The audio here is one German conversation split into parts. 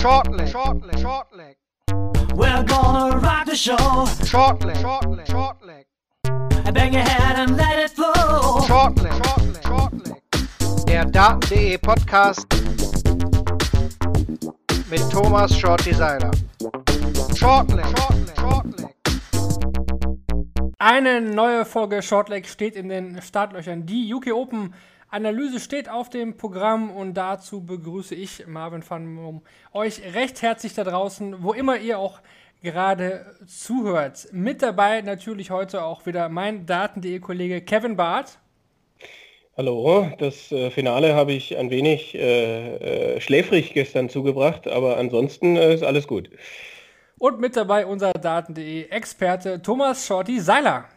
Shortleg, shortleg, shortleg. We're gonna rock the show. Shortleg, shortleg, shortleg. Bang your head and let it flow. Shortleg, shortleg, shortleg. Der Daten.de Podcast mit Thomas Shorty Seiler. Shortleg, shortleg, shortleg. Eine neue Folge Shortleg steht in den Startlöchern. Die UK Open Analyse steht auf dem Programm und dazu begrüße ich Marvin van Moom euch recht herzlich da draußen, wo immer ihr auch gerade zuhört. Mit dabei natürlich heute auch wieder mein Daten.de Kollege Kevin Barth. Hallo, das äh, Finale habe ich ein wenig äh, äh, schläfrig gestern zugebracht, aber ansonsten äh, ist alles gut. Und mit dabei unser Daten.de Experte Thomas Shorty Seiler.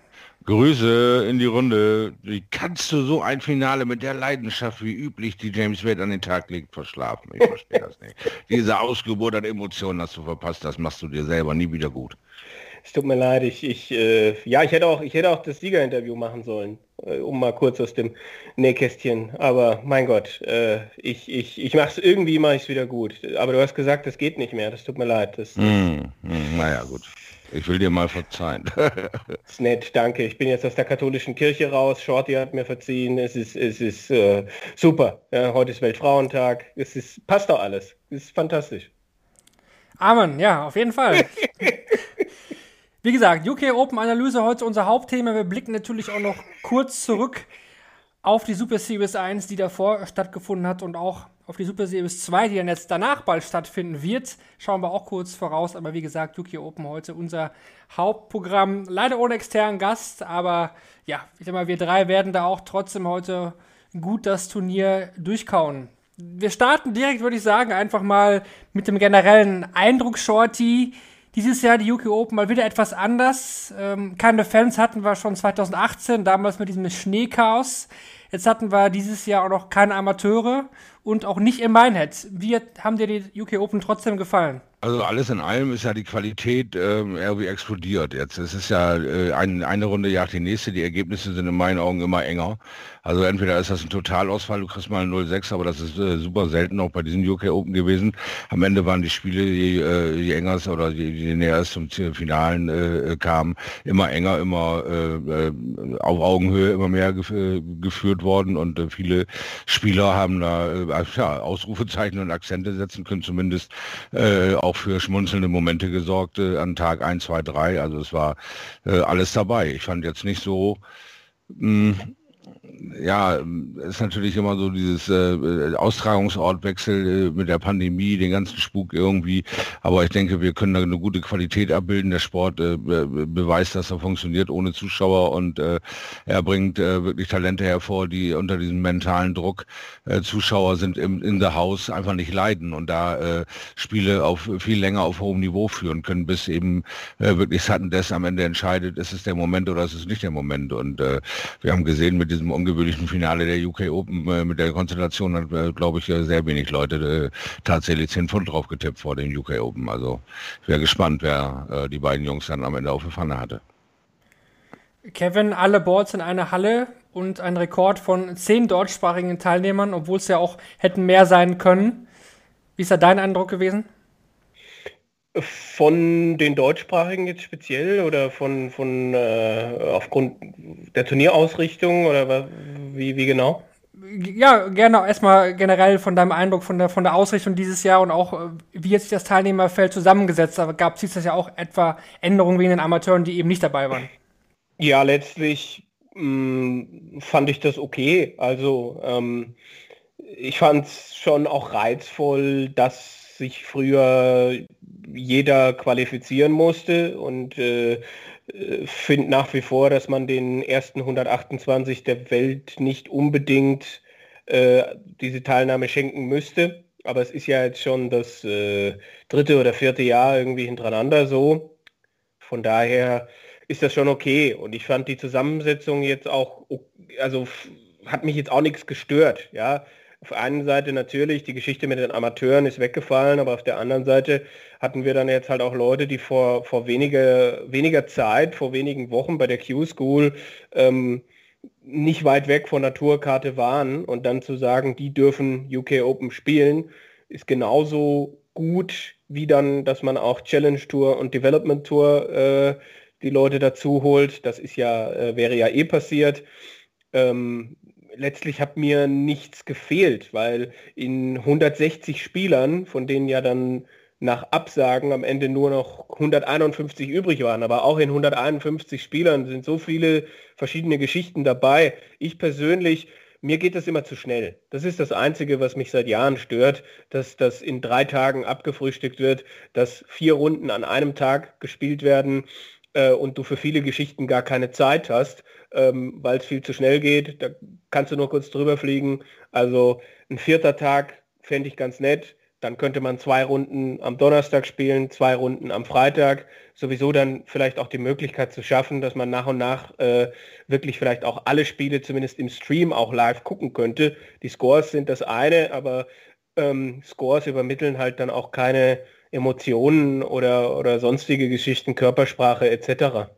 Grüße in die Runde. Wie kannst du so ein Finale mit der Leidenschaft wie üblich, die James Wade an den Tag legt, verschlafen? Ich verstehe das nicht. Diese Ausgeburt an Emotionen hast du verpasst, das machst du dir selber nie wieder gut. Es tut mir leid, ich, ich äh, ja, ich hätte auch, ich hätte auch das Siegerinterview machen sollen, äh, um mal kurz aus dem Nähkästchen. Aber mein Gott, äh, ich, ich, ich mache es irgendwie, mache ich es wieder gut. Aber du hast gesagt, das geht nicht mehr. Das tut mir leid. Das, mm, mm, naja, gut. Ich will dir mal verzeihen. ist nett, danke. Ich bin jetzt aus der katholischen Kirche raus. Shorty hat mir verziehen. Es ist, es ist äh, super. Ja, heute ist Weltfrauentag. Es ist, passt doch alles. Es ist fantastisch. Amen, ja, auf jeden Fall. Wie gesagt, UK Open Analyse heute unser Hauptthema. Wir blicken natürlich auch noch kurz zurück auf die Super Series 1, die davor stattgefunden hat und auch auf die Super Series 2, die dann jetzt danach bald stattfinden wird. Schauen wir auch kurz voraus. Aber wie gesagt, UK Open heute unser Hauptprogramm. Leider ohne externen Gast, aber ja, ich sag mal, wir drei werden da auch trotzdem heute gut das Turnier durchkauen. Wir starten direkt, würde ich sagen, einfach mal mit dem generellen Eindruck, Shorty. Dieses Jahr die UK Open mal wieder etwas anders. Ähm, keine Fans hatten wir schon 2018, damals mit diesem Schneechaos. Jetzt hatten wir dieses Jahr auch noch keine Amateure und auch nicht im Minehead. Wie haben dir die UK Open trotzdem gefallen? Also alles in allem ist ja die Qualität äh, irgendwie explodiert jetzt. Es ist ja äh, ein, eine Runde jagt die nächste. Die Ergebnisse sind in meinen Augen immer enger. Also entweder ist das ein Totalausfall, du kriegst mal 0-6, aber das ist äh, super selten auch bei diesen UK Open gewesen. Am Ende waren die Spiele, die, äh, die enger oder die, die näher es zum Finalen äh, kamen, immer enger, immer äh, äh, auf Augenhöhe immer mehr gef äh, geführt worden und äh, viele Spieler haben da äh, ja, Ausrufezeichen und Akzente setzen können, zumindest äh, auch für schmunzelnde Momente gesorgt äh, an Tag 1, 2, 3. Also es war äh, alles dabei. Ich fand jetzt nicht so, mh, hm, ja, ist natürlich immer so dieses äh, Austragungsortwechsel äh, mit der Pandemie, den ganzen Spuk irgendwie. Aber ich denke, wir können da eine gute Qualität abbilden. Der Sport äh, beweist, dass er funktioniert ohne Zuschauer und äh, er bringt äh, wirklich Talente hervor, die unter diesem mentalen Druck äh, Zuschauer sind im, in der Haus einfach nicht leiden und da Spiele auf viel länger auf hohem Niveau führen können, bis eben wirklich Sutton Death am Ende entscheidet, ist es der Moment oder ist es nicht der Moment. Und wir haben gesehen mit diesem ungewöhnlichen Finale der UK Open äh, mit der Konstellation hat, äh, glaube ich, sehr wenig Leute äh, tatsächlich 10 Pfund drauf getippt vor dem UK Open. Also ich wäre gespannt, wer äh, die beiden Jungs dann am Ende auf der Pfanne hatte. Kevin, alle Boards in einer Halle und ein Rekord von zehn deutschsprachigen Teilnehmern, obwohl es ja auch hätten mehr sein können. Wie ist da dein Eindruck gewesen? Von den deutschsprachigen jetzt speziell oder von, von äh, aufgrund der Turnierausrichtung oder wie, wie genau? Ja, gerne erstmal generell von deinem Eindruck von der, von der Ausrichtung dieses Jahr und auch äh, wie jetzt das Teilnehmerfeld zusammengesetzt. Aber gab es das ja auch etwa Änderungen wegen den Amateuren, die eben nicht dabei waren? Ja, letztlich mh, mm, fand ich das okay. Also ähm, ich fand es schon auch reizvoll, dass sich früher jeder qualifizieren musste und äh, finde nach wie vor, dass man den ersten 128 der Welt nicht unbedingt äh, diese Teilnahme schenken müsste. Aber es ist ja jetzt schon das äh, dritte oder vierte Jahr irgendwie hintereinander so. Von daher ist das schon okay. Und ich fand die Zusammensetzung jetzt auch, also hat mich jetzt auch nichts gestört. Ja, auf der einen Seite natürlich, die Geschichte mit den Amateuren ist weggefallen, aber auf der anderen Seite hatten wir dann jetzt halt auch Leute, die vor, vor weniger, weniger Zeit, vor wenigen Wochen bei der Q-School ähm, nicht weit weg von der Tourkarte waren und dann zu sagen, die dürfen UK Open spielen, ist genauso gut, wie dann, dass man auch Challenge Tour und Development Tour äh, die Leute dazu holt. Das ist ja, äh, wäre ja eh passiert. Ähm, letztlich hat mir nichts gefehlt, weil in 160 Spielern, von denen ja dann nach Absagen am Ende nur noch 151 übrig waren. Aber auch in 151 Spielern sind so viele verschiedene Geschichten dabei. Ich persönlich, mir geht das immer zu schnell. Das ist das Einzige, was mich seit Jahren stört, dass das in drei Tagen abgefrühstückt wird, dass vier Runden an einem Tag gespielt werden äh, und du für viele Geschichten gar keine Zeit hast, ähm, weil es viel zu schnell geht. Da kannst du nur kurz drüber fliegen. Also ein vierter Tag fände ich ganz nett dann könnte man zwei Runden am Donnerstag spielen, zwei Runden am Freitag. Sowieso dann vielleicht auch die Möglichkeit zu schaffen, dass man nach und nach äh, wirklich vielleicht auch alle Spiele zumindest im Stream auch live gucken könnte. Die Scores sind das eine, aber ähm, Scores übermitteln halt dann auch keine Emotionen oder, oder sonstige Geschichten, Körpersprache etc.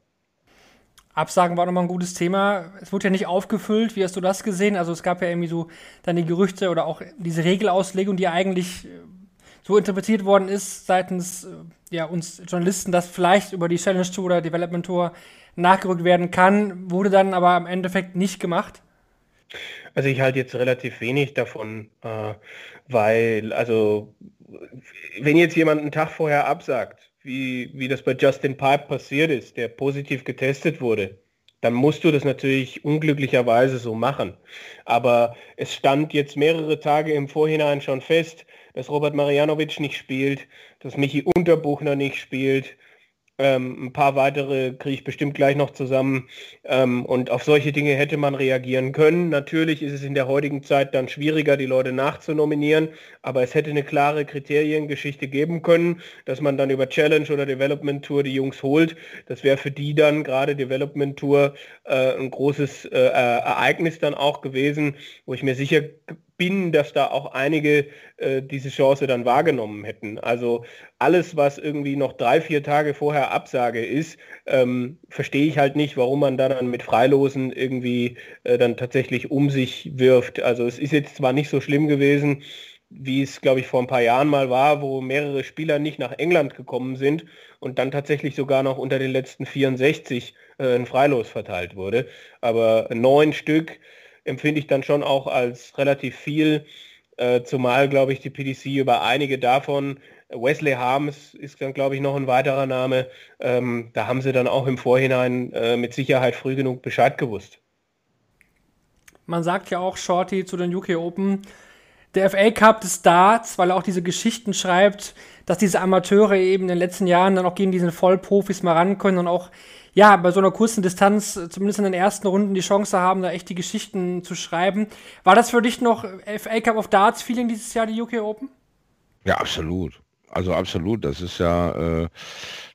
Absagen war nochmal ein gutes Thema. Es wurde ja nicht aufgefüllt. Wie hast du das gesehen? Also es gab ja irgendwie so dann die Gerüchte oder auch diese Regelauslegung, die eigentlich äh, so interpretiert worden ist seitens äh, ja, uns Journalisten, dass vielleicht über die Challenge Tour oder Development Tour nachgerückt werden kann, wurde dann aber im Endeffekt nicht gemacht. Also ich halte jetzt relativ wenig davon, äh, weil, also wenn jetzt jemand einen Tag vorher absagt, wie, wie das bei Justin Pipe passiert ist, der positiv getestet wurde, dann musst du das natürlich unglücklicherweise so machen. Aber es stand jetzt mehrere Tage im Vorhinein schon fest, dass Robert Marianovic nicht spielt, dass Michi Unterbuchner nicht spielt, ähm, ein paar weitere kriege ich bestimmt gleich noch zusammen. Ähm, und auf solche Dinge hätte man reagieren können. Natürlich ist es in der heutigen Zeit dann schwieriger, die Leute nachzunominieren, aber es hätte eine klare Kriteriengeschichte geben können, dass man dann über Challenge oder Development Tour die Jungs holt. Das wäre für die dann gerade Development Tour äh, ein großes äh, Ereignis dann auch gewesen, wo ich mir sicher bin, dass da auch einige äh, diese Chance dann wahrgenommen hätten. Also alles, was irgendwie noch drei, vier Tage vorher Absage ist, ähm, verstehe ich halt nicht, warum man da dann mit Freilosen irgendwie äh, dann tatsächlich um sich wirft. Also es ist jetzt zwar nicht so schlimm gewesen, wie es, glaube ich, vor ein paar Jahren mal war, wo mehrere Spieler nicht nach England gekommen sind und dann tatsächlich sogar noch unter den letzten 64 äh, ein Freilos verteilt wurde. Aber neun Stück, empfinde ich dann schon auch als relativ viel, äh, zumal, glaube ich, die PDC über einige davon, Wesley Harms ist dann, glaube ich, noch ein weiterer Name, ähm, da haben sie dann auch im Vorhinein äh, mit Sicherheit früh genug Bescheid gewusst. Man sagt ja auch, Shorty, zu den UK Open, der FA Cup des Darts, weil er auch diese Geschichten schreibt, dass diese Amateure eben in den letzten Jahren dann auch gegen diese Vollprofis mal ran können und auch ja, bei so einer kurzen Distanz, äh, zumindest in den ersten Runden, die Chance haben, da echt die Geschichten zu schreiben. War das für dich noch FA Cup of Darts Feeling dieses Jahr, die UK Open? Ja, absolut. Also absolut. Das ist ja, äh,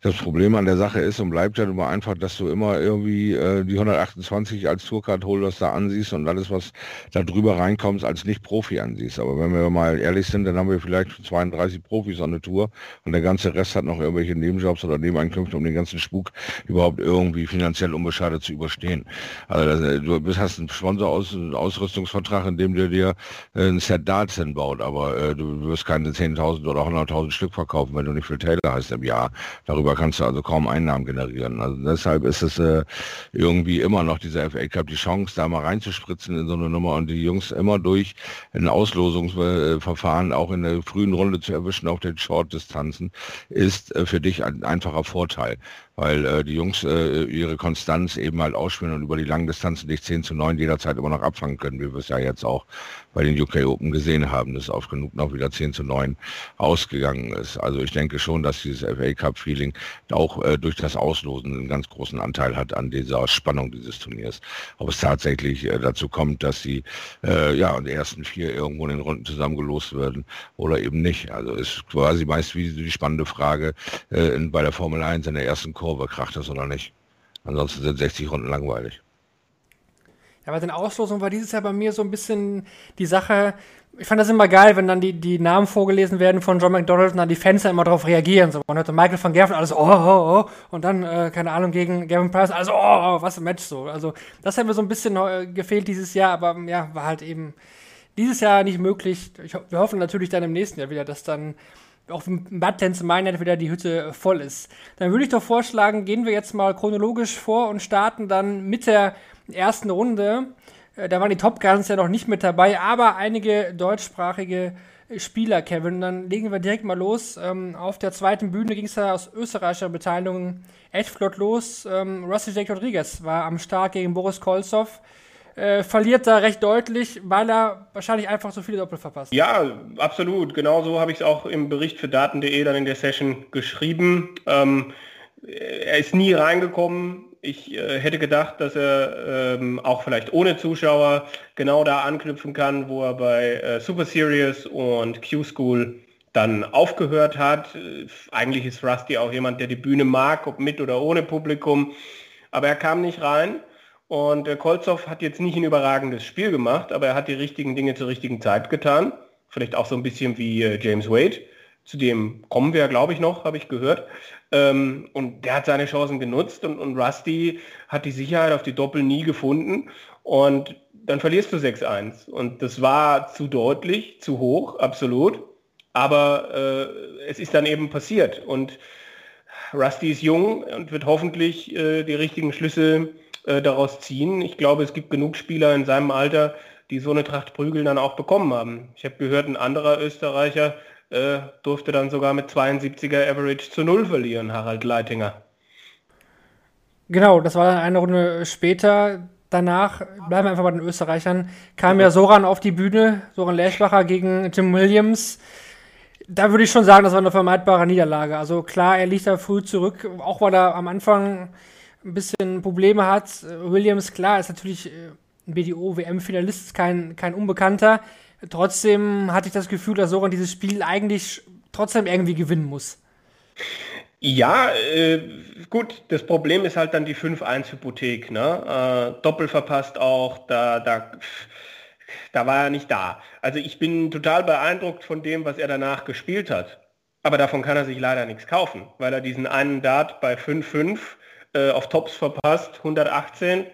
das Problem an der Sache ist und bleibt ja immer einfach, dass du immer irgendwie äh, die 128 als Tourcard-Holders da ansiehst und alles, was da drüber reinkommt, als Nicht-Profi ansiehst. Aber wenn wir mal ehrlich sind, dann haben wir vielleicht 32 Profis an der Tour und der ganze Rest hat noch irgendwelche Nebenjobs oder Nebeneinkünfte, um den ganzen Spuk überhaupt irgendwie finanziell unbeschadet zu überstehen. Also das, äh, du bist, hast einen Sponsor-Ausrüstungsvertrag, in dem der dir äh, ein Set Darts hinbaut, aber äh, du wirst keine 10.000 oder 100.000 Stück verkaufen, wenn du nicht viel Taylor hast im Jahr. Darüber darüber kannst du also kaum Einnahmen generieren. Also deshalb ist es äh, irgendwie immer noch dieser FA Cup die Chance, da mal reinzuspritzen in so eine Nummer und die Jungs immer durch ein Auslosungsverfahren auch in der frühen Runde zu erwischen auf den Short-Distanzen, ist äh, für dich ein einfacher Vorteil weil äh, die Jungs äh, ihre Konstanz eben halt ausspielen und über die langen Distanzen nicht 10 zu 9 jederzeit immer noch abfangen können, wie wir es ja jetzt auch bei den UK Open gesehen haben, dass auf genug noch wieder 10 zu 9 ausgegangen ist. Also ich denke schon, dass dieses FA Cup Feeling auch äh, durch das Auslosen einen ganz großen Anteil hat an dieser Spannung dieses Turniers. Ob es tatsächlich äh, dazu kommt, dass die, äh, ja, die ersten vier irgendwo in den Runden zusammengelost werden oder eben nicht. Also ist quasi meist wie die spannende Frage äh, bei der Formel 1 in der ersten Kurve Kurve kracht es oder nicht. Ansonsten sind 60 Runden langweilig. Ja, bei den Auslosungen war dieses Jahr bei mir so ein bisschen die Sache, ich fand das immer geil, wenn dann die, die Namen vorgelesen werden von John McDonald und dann die Fans immer darauf reagieren. So, man hörte Michael van Gerven, alles oh, oh, oh, und dann, äh, keine Ahnung, gegen Gavin Price, also oh, oh, was ein Match so. Also, das hat mir so ein bisschen äh, gefehlt dieses Jahr, aber ja, war halt eben dieses Jahr nicht möglich. Ich, wir hoffen natürlich dann im nächsten Jahr wieder, dass dann auch im Badtens Meinert wieder die Hütte voll ist. Dann würde ich doch vorschlagen, gehen wir jetzt mal chronologisch vor und starten dann mit der ersten Runde. Äh, da waren die Top Guns ja noch nicht mit dabei, aber einige deutschsprachige Spieler, Kevin. Dann legen wir direkt mal los. Ähm, auf der zweiten Bühne ging es ja aus österreichischer Beteiligung echt flott los. Ähm, Rusty Jake Rodriguez war am Start gegen Boris Kolzow. Äh, verliert da recht deutlich, weil er wahrscheinlich einfach so viele Doppel verpasst. Ja, absolut. Genauso habe ich es auch im Bericht für Daten.de dann in der Session geschrieben. Ähm, er ist nie reingekommen. Ich äh, hätte gedacht, dass er ähm, auch vielleicht ohne Zuschauer genau da anknüpfen kann, wo er bei äh, Super Series und Q-School dann aufgehört hat. Äh, eigentlich ist Rusty auch jemand, der die Bühne mag, ob mit oder ohne Publikum. Aber er kam nicht rein. Und äh, Kolzow hat jetzt nicht ein überragendes Spiel gemacht, aber er hat die richtigen Dinge zur richtigen Zeit getan. Vielleicht auch so ein bisschen wie äh, James Wade. Zu dem kommen wir, glaube ich, noch, habe ich gehört. Ähm, und der hat seine Chancen genutzt und, und Rusty hat die Sicherheit auf die Doppel nie gefunden. Und dann verlierst du 6-1. Und das war zu deutlich, zu hoch, absolut. Aber äh, es ist dann eben passiert. Und Rusty ist jung und wird hoffentlich äh, die richtigen Schlüsse äh, daraus ziehen. Ich glaube, es gibt genug Spieler in seinem Alter, die so eine Tracht Prügel dann auch bekommen haben. Ich habe gehört, ein anderer Österreicher äh, durfte dann sogar mit 72er Average zu Null verlieren, Harald Leitinger. Genau, das war dann eine Runde später. Danach, bleiben wir einfach bei den Österreichern, kam ja Soran auf die Bühne, Soran Lerchbacher gegen Tim Williams. Da würde ich schon sagen, das war eine vermeidbare Niederlage. Also klar, er liegt da früh zurück, auch weil er am Anfang ein bisschen Probleme hat. Williams, klar, ist natürlich äh, ein BDO-WM-Finalist, kein, kein Unbekannter. Trotzdem hatte ich das Gefühl, dass Soran dieses Spiel eigentlich trotzdem irgendwie gewinnen muss. Ja, äh, gut, das Problem ist halt dann die 5-1-Hypothek. Ne? Äh, Doppel verpasst auch, da, da, da war er nicht da. Also ich bin total beeindruckt von dem, was er danach gespielt hat. Aber davon kann er sich leider nichts kaufen, weil er diesen einen Dart bei 5-5 äh, auf Tops verpasst, 118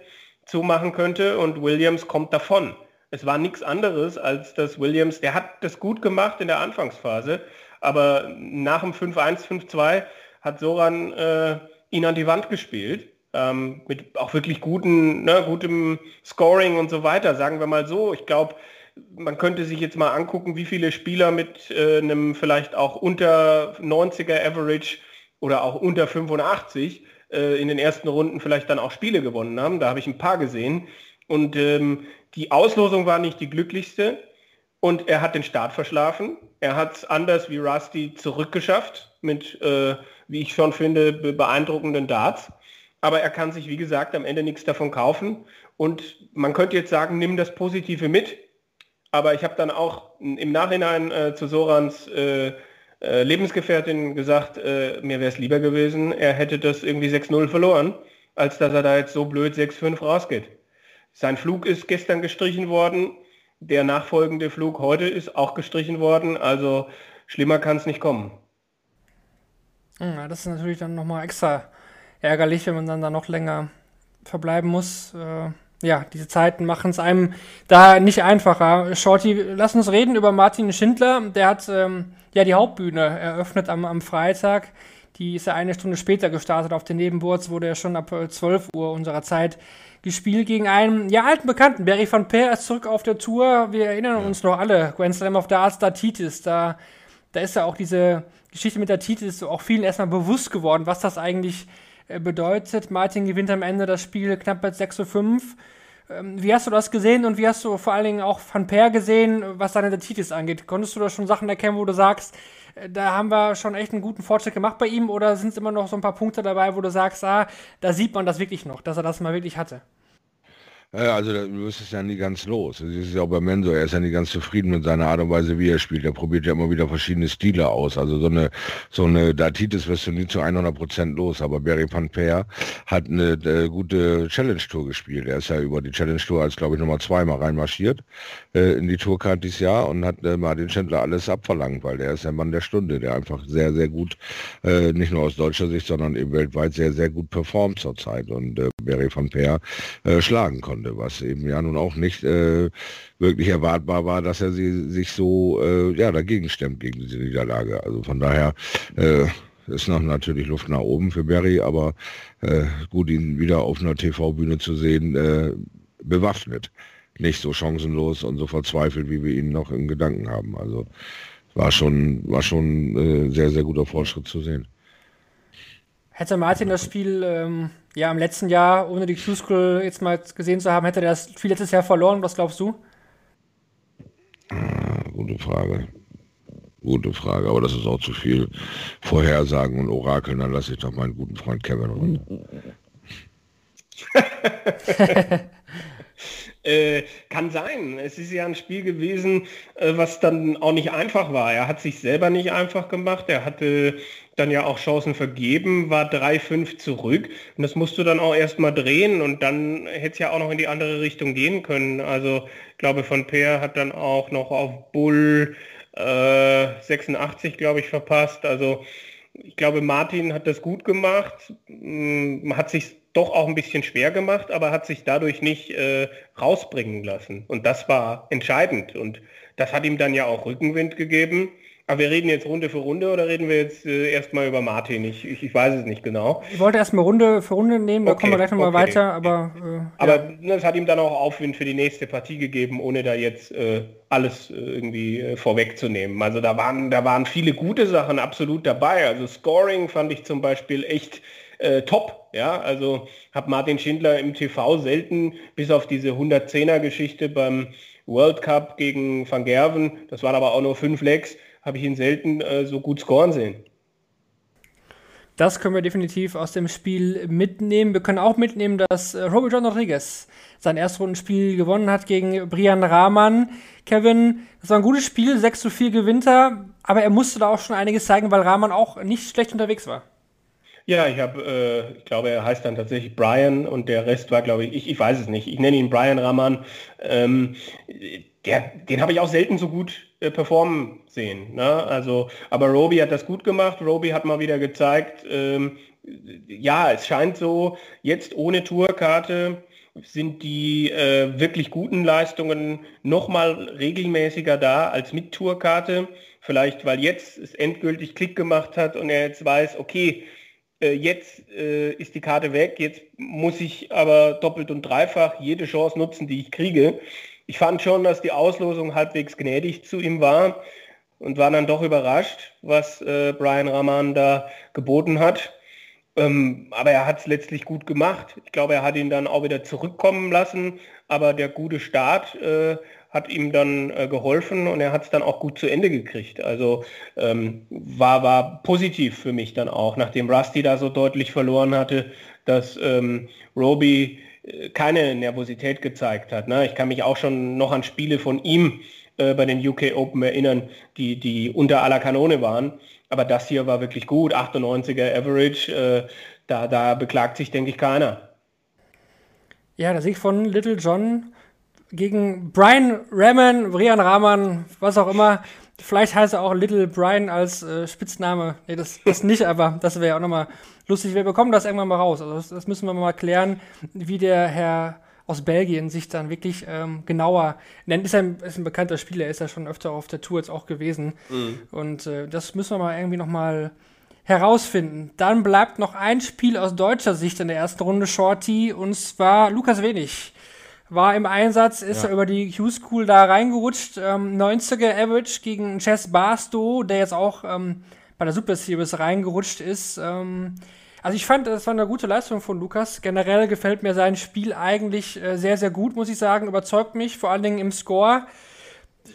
zumachen könnte und Williams kommt davon. Es war nichts anderes, als dass Williams, der hat das gut gemacht in der Anfangsphase, aber nach dem 5-1, 5-2 hat Soran äh, ihn an die Wand gespielt. Ähm, mit auch wirklich guten, ne, gutem Scoring und so weiter, sagen wir mal so. Ich glaube, man könnte sich jetzt mal angucken, wie viele Spieler mit äh, einem vielleicht auch unter 90er Average oder auch unter 85 äh, in den ersten Runden vielleicht dann auch Spiele gewonnen haben. Da habe ich ein paar gesehen. Und ähm, die Auslosung war nicht die glücklichste. Und er hat den Start verschlafen. Er hat es anders wie Rusty zurückgeschafft mit, äh, wie ich schon finde, beeindruckenden Darts. Aber er kann sich, wie gesagt, am Ende nichts davon kaufen. Und man könnte jetzt sagen, nimm das Positive mit. Aber ich habe dann auch im Nachhinein äh, zu Sorans äh, äh, Lebensgefährtin gesagt, äh, mir wäre es lieber gewesen, er hätte das irgendwie 6-0 verloren, als dass er da jetzt so blöd 6-5 rausgeht. Sein Flug ist gestern gestrichen worden, der nachfolgende Flug heute ist auch gestrichen worden, also schlimmer kann es nicht kommen. Ja, das ist natürlich dann nochmal extra ärgerlich, wenn man dann da noch länger verbleiben muss. Äh, ja, diese Zeiten machen es einem da nicht einfacher. Shorty, lass uns reden über Martin Schindler. Der hat ähm, ja die Hauptbühne eröffnet am, am Freitag. Die ist ja eine Stunde später gestartet. Auf den Nebenboards wurde ja schon ab 12 Uhr unserer Zeit gespielt gegen einen ja alten Bekannten. Barry van Peer ist zurück auf der Tour. Wir erinnern uns noch alle. Grand Slam of Darts, da Titis. Da, da ist ja auch diese Geschichte mit der Titis auch vielen erstmal bewusst geworden, was das eigentlich äh, bedeutet. Martin gewinnt am Ende das Spiel knapp bei 6 zu 5. Ähm, wie hast du das gesehen und wie hast du vor allen Dingen auch Van Per gesehen, was seine Identitis angeht? Konntest du da schon Sachen erkennen, wo du sagst, äh, da haben wir schon echt einen guten Fortschritt gemacht bei ihm oder sind es immer noch so ein paar Punkte dabei, wo du sagst, ah, da sieht man das wirklich noch, dass er das mal wirklich hatte? Also wirst es ja nie ganz los. Das ist ja auch bei Menso, er ist ja nie ganz zufrieden mit seiner Art und Weise, wie er spielt. Er probiert ja immer wieder verschiedene Stile aus. Also so eine, so eine Datitis wirst du nie zu 100 Prozent los. Aber Barry Van Peer hat eine, eine gute Challenge-Tour gespielt. Er ist ja über die Challenge-Tour als, glaube ich, Nummer zweimal reinmarschiert äh, in die Tourcard dieses Jahr und hat äh, Martin Schindler alles abverlangt, weil der ist der Mann der Stunde, der einfach sehr, sehr gut, äh, nicht nur aus deutscher Sicht, sondern eben weltweit sehr, sehr gut performt zurzeit. Und äh, Barry Peer äh, schlagen konnte, was eben ja nun auch nicht äh, wirklich erwartbar war, dass er sie, sich so äh, ja, dagegen stemmt gegen diese Niederlage. Also von daher äh, ist noch natürlich Luft nach oben für Barry, aber äh, gut, ihn wieder auf einer TV-Bühne zu sehen, äh, bewaffnet. Nicht so chancenlos und so verzweifelt, wie wir ihn noch in Gedanken haben. Also war schon, war schon äh, sehr, sehr guter Fortschritt zu sehen. Hätte Martin das Spiel ähm, ja im letzten Jahr, ohne die Q-School jetzt mal gesehen zu haben, hätte er das Spiel letztes Jahr verloren? Was glaubst du? Gute Frage. Gute Frage, aber das ist auch zu viel Vorhersagen und Orakeln. Dann lasse ich doch meinen guten Freund Kevin runter. Äh, kann sein. Es ist ja ein Spiel gewesen, äh, was dann auch nicht einfach war. Er hat sich selber nicht einfach gemacht. Er hatte dann ja auch Chancen vergeben, war 3-5 zurück. Und das musst du dann auch erstmal drehen und dann hätte es ja auch noch in die andere Richtung gehen können. Also ich glaube, von Peer hat dann auch noch auf Bull äh, 86, glaube ich, verpasst. Also ich glaube, Martin hat das gut gemacht, hm, hat sich doch auch ein bisschen schwer gemacht, aber hat sich dadurch nicht äh, rausbringen lassen. Und das war entscheidend. Und das hat ihm dann ja auch Rückenwind gegeben. Aber wir reden jetzt Runde für Runde oder reden wir jetzt äh, erstmal über Martin? Ich, ich, ich, weiß es nicht genau. Ich wollte erstmal Runde für Runde nehmen, da okay, kommen wir gleich nochmal okay. weiter, aber. Äh, aber ja. Es hat ihm dann auch Aufwind für die nächste Partie gegeben, ohne da jetzt äh, alles äh, irgendwie äh, vorwegzunehmen. Also da waren, da waren viele gute Sachen absolut dabei. Also Scoring fand ich zum Beispiel echt äh, top. Ja, also habe Martin Schindler im TV selten, bis auf diese 110er Geschichte beim World Cup gegen Van Gerven, das waren aber auch nur fünf Legs, habe ich ihn selten äh, so gut scoren sehen. Das können wir definitiv aus dem Spiel mitnehmen. Wir können auch mitnehmen, dass äh, Robert John Rodriguez sein Erstrundenspiel gewonnen hat gegen Brian Rahman. Kevin, das war ein gutes Spiel, 6 zu 4 gewinnt er, aber er musste da auch schon einiges zeigen, weil Rahman auch nicht schlecht unterwegs war. Ja, ich habe, äh, ich glaube, er heißt dann tatsächlich Brian und der Rest war, glaube ich, ich, ich weiß es nicht. Ich nenne ihn Brian Raman. Ähm, der, den habe ich auch selten so gut äh, performen sehen. Ne? Also, aber Roby hat das gut gemacht. Roby hat mal wieder gezeigt, ähm, ja, es scheint so, jetzt ohne Tourkarte sind die äh, wirklich guten Leistungen noch mal regelmäßiger da als mit Tourkarte. Vielleicht, weil jetzt es endgültig Klick gemacht hat und er jetzt weiß, okay, jetzt äh, ist die Karte weg, jetzt muss ich aber doppelt und dreifach jede Chance nutzen, die ich kriege. Ich fand schon, dass die Auslosung halbwegs gnädig zu ihm war und war dann doch überrascht, was äh, Brian Rahman da geboten hat. Ähm, aber er hat es letztlich gut gemacht. Ich glaube, er hat ihn dann auch wieder zurückkommen lassen, aber der gute Start äh, hat ihm dann äh, geholfen und er hat es dann auch gut zu Ende gekriegt. Also ähm, war, war positiv für mich dann auch, nachdem Rusty da so deutlich verloren hatte, dass ähm, Roby äh, keine Nervosität gezeigt hat. Ne? Ich kann mich auch schon noch an Spiele von ihm äh, bei den UK Open erinnern, die, die unter aller Kanone waren. Aber das hier war wirklich gut, 98er Average, äh, da, da beklagt sich, denke ich, keiner. Ja, der Sieg von Little John gegen Brian Raman, Brian Rahman, was auch immer. Vielleicht heißt er auch Little Brian als äh, Spitzname. Nee, das, das nicht, aber das wäre ja auch nochmal lustig. Wir bekommen das irgendwann mal raus. Also das, das, müssen wir mal klären, wie der Herr aus Belgien sich dann wirklich ähm, genauer nennt. Ist ein, ist ein bekannter Spieler, ist ja schon öfter auf der Tour jetzt auch gewesen. Mhm. Und äh, das müssen wir mal irgendwie nochmal herausfinden. Dann bleibt noch ein Spiel aus deutscher Sicht in der ersten Runde Shorty und zwar Lukas Wenig war im Einsatz, ist ja. er über die Q-School da reingerutscht. Ähm, 90er Average gegen Chess Barstow, der jetzt auch ähm, bei der Super Series reingerutscht ist. Ähm, also ich fand, das war eine gute Leistung von Lukas. Generell gefällt mir sein Spiel eigentlich äh, sehr, sehr gut, muss ich sagen. Überzeugt mich, vor allen Dingen im Score.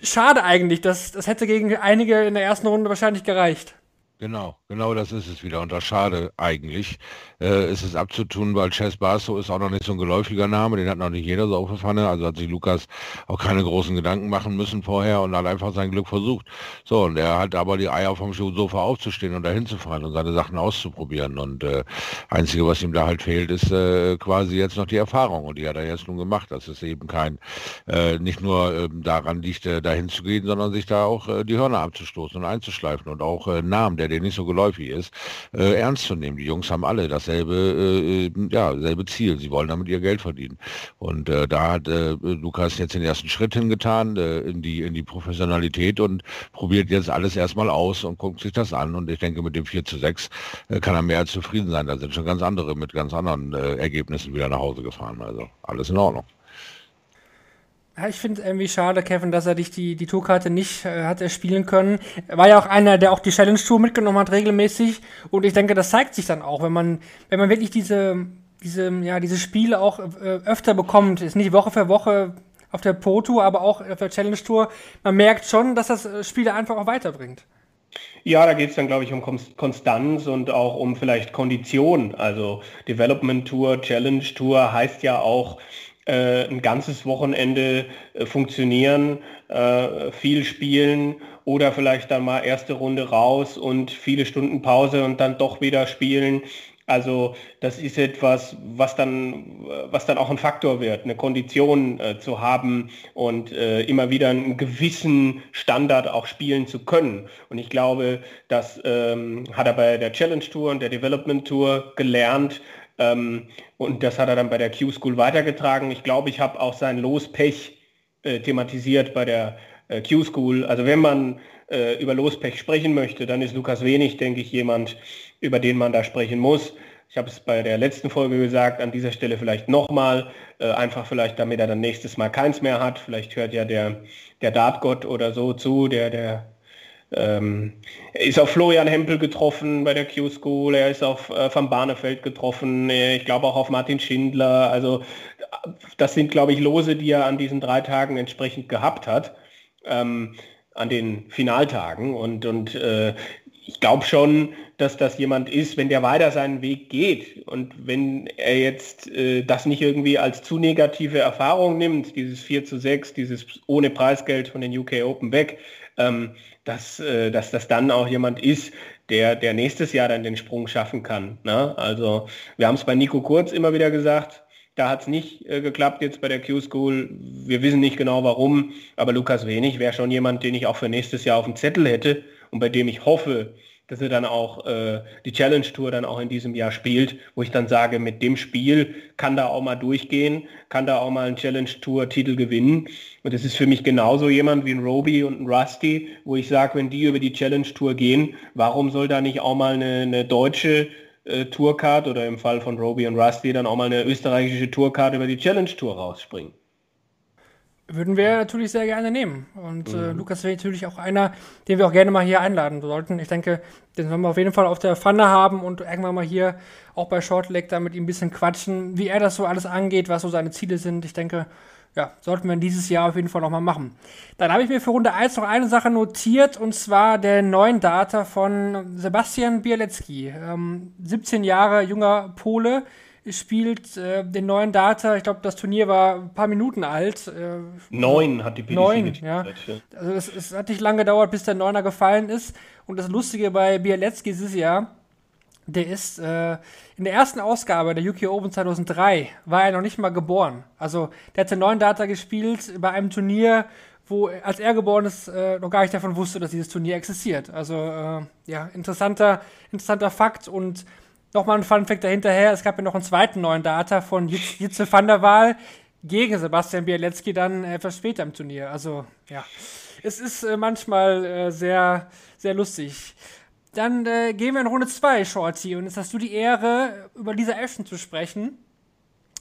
Schade eigentlich, das, das hätte gegen einige in der ersten Runde wahrscheinlich gereicht. Genau, genau das ist es wieder. Und das schade eigentlich äh, ist es abzutun, weil Chess Barstow ist auch noch nicht so ein geläufiger Name, den hat noch nicht jeder so auf der Pfanne, also hat sich Lukas auch keine großen Gedanken machen müssen vorher und hat einfach sein Glück versucht. So, und er hat aber die Eier vom Sofa aufzustehen und dahin zu fahren und seine Sachen auszuprobieren. Und äh, Einzige, was ihm da halt fehlt, ist äh, quasi jetzt noch die Erfahrung und die hat er jetzt nun gemacht, dass es eben kein, äh, nicht nur äh, daran liegt, äh, dahin zu gehen, sondern sich da auch äh, die Hörner abzustoßen und einzuschleifen und auch äh, Namen, der den nicht so geläufig geläufig ist, äh, ernst zu nehmen. Die Jungs haben alle dasselbe, äh, äh ja, selbe Ziel. Sie wollen damit ihr Geld verdienen. Und äh, da hat äh, Lukas jetzt den ersten Schritt hingetan äh, in, die, in die Professionalität und probiert jetzt alles erstmal aus und guckt sich das an. Und ich denke, mit dem 4 zu 6 äh, kann er mehr als zufrieden sein. Da sind schon ganz andere mit ganz anderen Ergebnissen wieder nach Hause gefahren. Also alles in Ordnung. Ich finde es irgendwie schade, Kevin, dass er dich die, die Tourkarte nicht äh, hat er spielen können. Er war ja auch einer, der auch die Challenge Tour mitgenommen hat regelmäßig. Und ich denke, das zeigt sich dann auch, wenn man, wenn man wirklich diese, diese, ja, diese Spiele auch äh, öfter bekommt. Ist nicht Woche für Woche auf der Pro Tour, aber auch auf der Challenge Tour. Man merkt schon, dass das äh, Spiele einfach auch weiterbringt. Ja, da geht es dann, glaube ich, um Konstanz und auch um vielleicht Kondition. Also Development Tour, Challenge Tour heißt ja auch, äh, ein ganzes Wochenende äh, funktionieren, äh, viel spielen oder vielleicht dann mal erste Runde raus und viele Stunden Pause und dann doch wieder spielen. Also das ist etwas, was dann, was dann auch ein Faktor wird, eine Kondition äh, zu haben und äh, immer wieder einen gewissen Standard auch spielen zu können. Und ich glaube, das ähm, hat er bei der Challenge Tour und der Development Tour gelernt, ähm, und das hat er dann bei der Q-School weitergetragen. Ich glaube, ich habe auch sein Lospech äh, thematisiert bei der äh, Q-School. Also wenn man äh, über Lospech sprechen möchte, dann ist Lukas Wenig, denke ich, jemand, über den man da sprechen muss. Ich habe es bei der letzten Folge gesagt, an dieser Stelle vielleicht nochmal, äh, einfach vielleicht, damit er dann nächstes Mal keins mehr hat. Vielleicht hört ja der, der Dartgott oder so zu, der, der ähm, er ist auf Florian Hempel getroffen bei der Q-School, er ist auf äh, Van Barneveld getroffen, äh, ich glaube auch auf Martin Schindler. Also das sind, glaube ich, Lose, die er an diesen drei Tagen entsprechend gehabt hat, ähm, an den Finaltagen. Und, und äh, ich glaube schon, dass das jemand ist, wenn der weiter seinen Weg geht und wenn er jetzt äh, das nicht irgendwie als zu negative Erfahrung nimmt, dieses 4 zu 6, dieses ohne Preisgeld von den UK Open weg, ähm, dass, äh, dass das dann auch jemand ist, der, der nächstes Jahr dann den Sprung schaffen kann. Ne? Also wir haben es bei Nico Kurz immer wieder gesagt, da hat es nicht äh, geklappt jetzt bei der Q-School. Wir wissen nicht genau warum, aber Lukas Wenig wäre schon jemand, den ich auch für nächstes Jahr auf dem Zettel hätte und bei dem ich hoffe, dass er dann auch äh, die Challenge Tour dann auch in diesem Jahr spielt, wo ich dann sage, mit dem Spiel kann da auch mal durchgehen, kann da auch mal einen Challenge Tour Titel gewinnen. Und das ist für mich genauso jemand wie ein Roby und ein Rusty, wo ich sage, wenn die über die Challenge Tour gehen, warum soll da nicht auch mal eine, eine deutsche äh, Tourcard oder im Fall von Roby und Rusty dann auch mal eine österreichische Tourcard über die Challenge Tour rausspringen? Würden wir natürlich sehr gerne nehmen. Und äh, mhm. äh, Lukas wäre natürlich auch einer, den wir auch gerne mal hier einladen sollten. Ich denke, den sollen wir auf jeden Fall auf der Pfanne haben und irgendwann mal hier auch bei Shortleg da mit ihm ein bisschen quatschen, wie er das so alles angeht, was so seine Ziele sind. Ich denke, ja, sollten wir dieses Jahr auf jeden Fall nochmal machen. Dann habe ich mir für Runde 1 noch eine Sache notiert, und zwar der neuen Data von Sebastian Bielecki. Ähm, 17 Jahre junger Pole, spielt äh, den neuen Data. Ich glaube, das Turnier war ein paar Minuten alt. Äh, neun hat die PDC Neun, ja. Also es, es, hat nicht lange gedauert, bis der Neuner gefallen ist. Und das Lustige bei Bialetski ist ja, der ist äh, in der ersten Ausgabe der UK Open 2003 war er noch nicht mal geboren. Also der hat den neuen Data gespielt bei einem Turnier, wo als er geboren ist, äh, noch gar nicht davon wusste, dass dieses Turnier existiert. Also äh, ja, interessanter, interessanter Fakt und Nochmal ein Funfact dahinterher, es gab ja noch einen zweiten neuen Data von Jitze van der Waal gegen Sebastian Bialecki dann etwas später im Turnier. Also, ja, es ist äh, manchmal äh, sehr, sehr lustig. Dann äh, gehen wir in Runde 2, Shorty, und jetzt hast du die Ehre, über Lisa Ashton zu sprechen.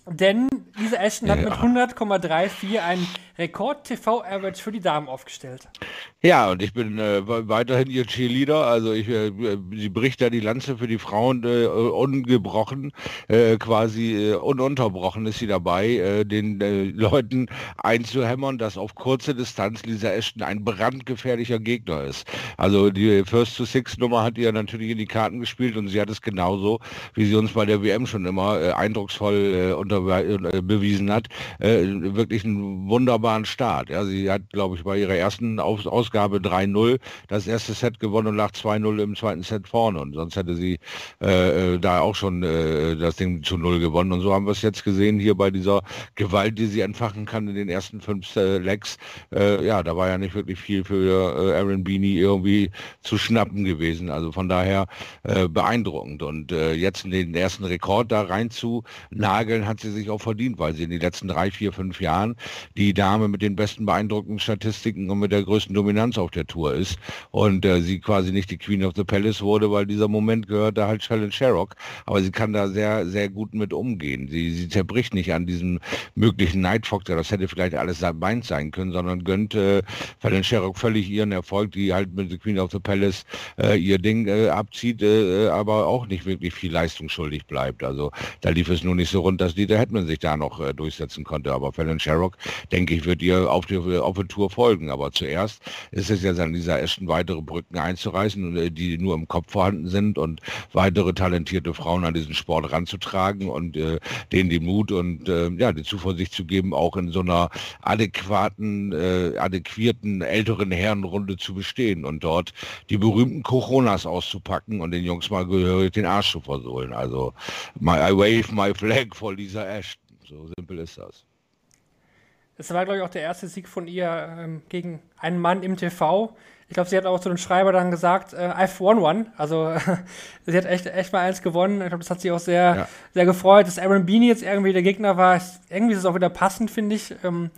Denn Lisa Ashton ja. hat mit 100,34 einen Rekord-TV-Average für die Damen aufgestellt. Ja, und ich bin äh, weiterhin ihr Cheerleader. Also ich, äh, sie bricht da die Lanze für die Frauen äh, ungebrochen, äh, quasi äh, ununterbrochen ist sie dabei, äh, den Leuten einzuhämmern, dass auf kurze Distanz Lisa Ashton ein brandgefährlicher Gegner ist. Also die First to Six Nummer hat ihr natürlich in die Karten gespielt und sie hat es genauso, wie sie uns bei der WM schon immer eindrucksvoll unter bewiesen hat. wirklich ein wunderbar wunderbaren Start. Ja, sie hat, glaube ich, bei ihrer ersten Aus Ausgabe 3-0 das erste Set gewonnen und lag 2-0 im zweiten Set vorne. Und sonst hätte sie äh, äh, da auch schon äh, das Ding zu Null gewonnen. Und so haben wir es jetzt gesehen hier bei dieser Gewalt, die sie entfachen kann in den ersten fünf äh, Legs. Äh, ja, da war ja nicht wirklich viel für äh, Aaron Beanie irgendwie zu schnappen gewesen. Also von daher äh, beeindruckend. Und äh, jetzt den ersten Rekord da rein zu nageln, hat sie sich auch verdient, weil sie in den letzten drei, vier, fünf Jahren die Dame mit den besten beeindruckenden Statistiken und mit der größten Dominanz auf der Tour ist. Und äh, sie quasi nicht die Queen of the Palace wurde, weil dieser Moment gehörte halt Challenge Sherrock. Aber sie kann da sehr, sehr gut mit umgehen. Sie, sie zerbricht nicht an diesem möglichen Nightfox, das hätte vielleicht alles meins sein können, sondern gönnt äh, Fallon Sherrock völlig ihren Erfolg, die halt mit The Queen of the Palace äh, ihr Ding äh, abzieht, äh, aber auch nicht wirklich viel leistungsschuldig bleibt. Also da lief es nur nicht so rund, dass Dieter Hetman sich da noch äh, durchsetzen konnte. Aber Fallon Sherrock, denke ich, wird ihr auf die, auf die Tour folgen. Aber zuerst ist es jetzt an dieser Ashton weitere Brücken einzureißen, äh, die nur im Kopf vorhanden sind und weitere talentierte Frauen an diesen Sport ranzutragen und äh, denen die Mut und äh, ja, die Zuversicht zu geben, auch in so einer adäquaten, äh, adäquierten älteren Herrenrunde zu bestehen und dort die berühmten Coronas auszupacken und den Jungs mal gehörig den Arsch zu versohlen. Also my, I wave my flag for Lisa Ashton. So simpel ist das. Das war, glaube ich, auch der erste Sieg von ihr ähm, gegen einen Mann im TV. Ich glaube, sie hat auch zu dem Schreiber dann gesagt, äh, I've won one. Also sie hat echt, echt mal eins gewonnen. Ich glaube, das hat sie auch sehr, ja. sehr gefreut. Dass Aaron Beanie jetzt irgendwie der Gegner war, irgendwie ist es auch wieder passend, finde ich. Ähm,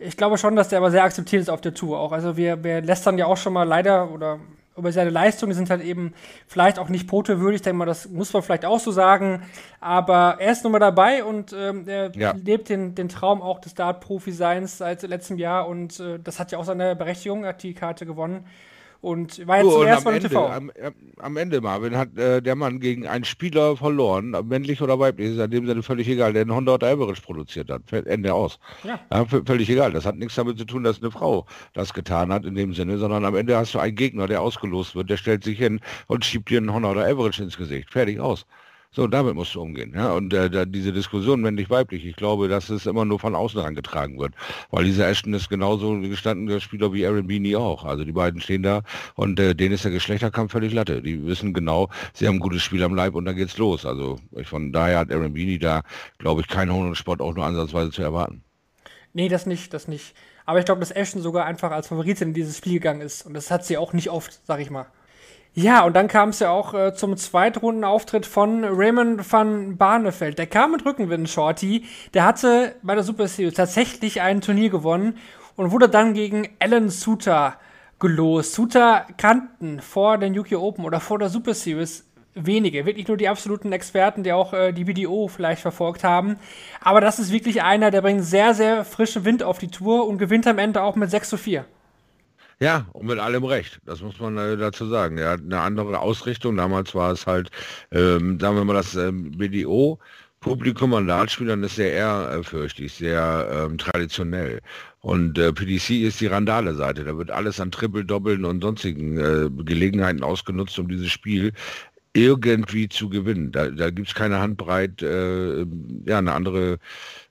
ich glaube schon, dass der aber sehr akzeptiert ist auf der Tour auch. Also wir, wir lästern ja auch schon mal leider oder über seine Leistungen sind halt eben vielleicht auch nicht potewürdig, ich denke mal, das muss man vielleicht auch so sagen. Aber er ist nun mal dabei und ähm, er ja. lebt den, den Traum auch des Dart-Profi-Seins seit letztem Jahr und äh, das hat ja auch seine Berechtigung, er hat die Karte gewonnen. Und war jetzt oh, zum ersten Mal im TV. Am, am, Ende, Marvin, hat äh, der Mann gegen einen Spieler verloren, männlich oder weiblich, ist in dem Sinne völlig egal, der einen 100 Average produziert hat. Ende aus. Ja. ja. völlig egal. Das hat nichts damit zu tun, dass eine Frau das getan hat in dem Sinne, sondern am Ende hast du einen Gegner, der ausgelost wird, der stellt sich hin und schiebt dir einen 100 Average ins Gesicht. Fertig aus. So, damit musst du umgehen. Ja? Und äh, da, diese Diskussion männlich-weiblich, ich glaube, dass es immer nur von außen herangetragen wird. Weil dieser Ashton ist genauso gestanden, der Spieler wie Aaron Beanie auch. Also die beiden stehen da und äh, denen ist der Geschlechterkampf völlig Latte. Die wissen genau, sie haben ein gutes Spiel am Leib und dann geht's los. Also von daher hat Aaron Beanie da, glaube ich, keinen hohen Sport auch nur ansatzweise zu erwarten. Nee, das nicht, das nicht. Aber ich glaube, dass Ashton sogar einfach als Favoritin in dieses Spiel gegangen ist. Und das hat sie auch nicht oft, sag ich mal. Ja, und dann kam es ja auch äh, zum Zweitrundenauftritt von Raymond van Barneveld. Der kam mit Rückenwind, Shorty. Der hatte bei der Super Series tatsächlich ein Turnier gewonnen und wurde dann gegen Alan Suter gelost. Suter kannten vor den UK Open oder vor der Super Series wenige, wirklich nur die absoluten Experten, die auch äh, die Video vielleicht verfolgt haben. Aber das ist wirklich einer, der bringt sehr, sehr frischen Wind auf die Tour und gewinnt am Ende auch mit 6 zu 4. Ja, und mit allem recht. Das muss man äh, dazu sagen. Er hat eine andere Ausrichtung. Damals war es halt, ähm, sagen wir mal, das ähm, BDO. Publikum an Dartspielern ist sehr ehrfürchtig, sehr ähm, traditionell. Und äh, PDC ist die Randale-Seite. Da wird alles an Triple, Doppeln und sonstigen äh, Gelegenheiten ausgenutzt, um dieses Spiel irgendwie zu gewinnen. Da, da gibt es keine Handbreit, äh, ja, eine andere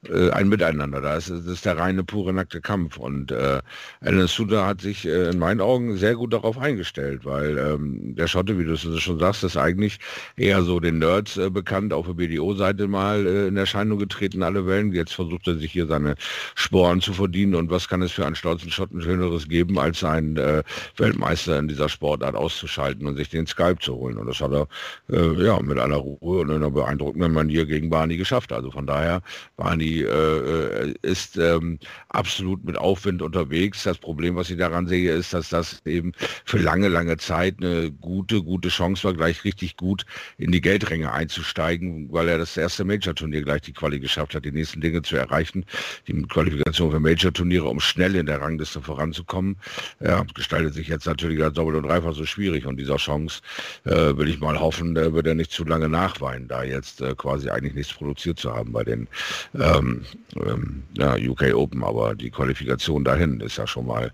äh, ein Miteinander. Da ist, das ist der reine, pure, nackte Kampf. Und äh, Alan Suda hat sich äh, in meinen Augen sehr gut darauf eingestellt, weil ähm, der Schotte, wie du es schon sagst, ist eigentlich eher so den Nerds äh, bekannt, auf der BDO-Seite mal äh, in Erscheinung getreten, alle Wellen. Jetzt versucht er sich hier seine Sporen zu verdienen. Und was kann es für einen stolzen Schotten Schöneres geben, als einen äh, Weltmeister in dieser Sportart auszuschalten und sich den Skype zu holen. Und das hat er ja mit aller Ruhe und in einer beeindruckenden Manier gegen Barney geschafft. Also von daher waren die äh, ist ähm, absolut mit Aufwind unterwegs. Das Problem, was ich daran sehe, ist, dass das eben für lange, lange Zeit eine gute, gute Chance war, gleich richtig gut in die Geldränge einzusteigen, weil er das erste Major-Turnier gleich die Quali geschafft hat, die nächsten Dinge zu erreichen. Die Qualifikation für Major-Turniere, um schnell in der Rangliste voranzukommen, ja, gestaltet sich jetzt natürlich als doppelt und dreifach so schwierig. Und dieser Chance äh, will ich mal hoffen, äh, wird er nicht zu lange nachweinen, da jetzt äh, quasi eigentlich nichts produziert zu haben bei den ähm, ähm, ja, UK Open, aber die Qualifikation dahin ist ja schon mal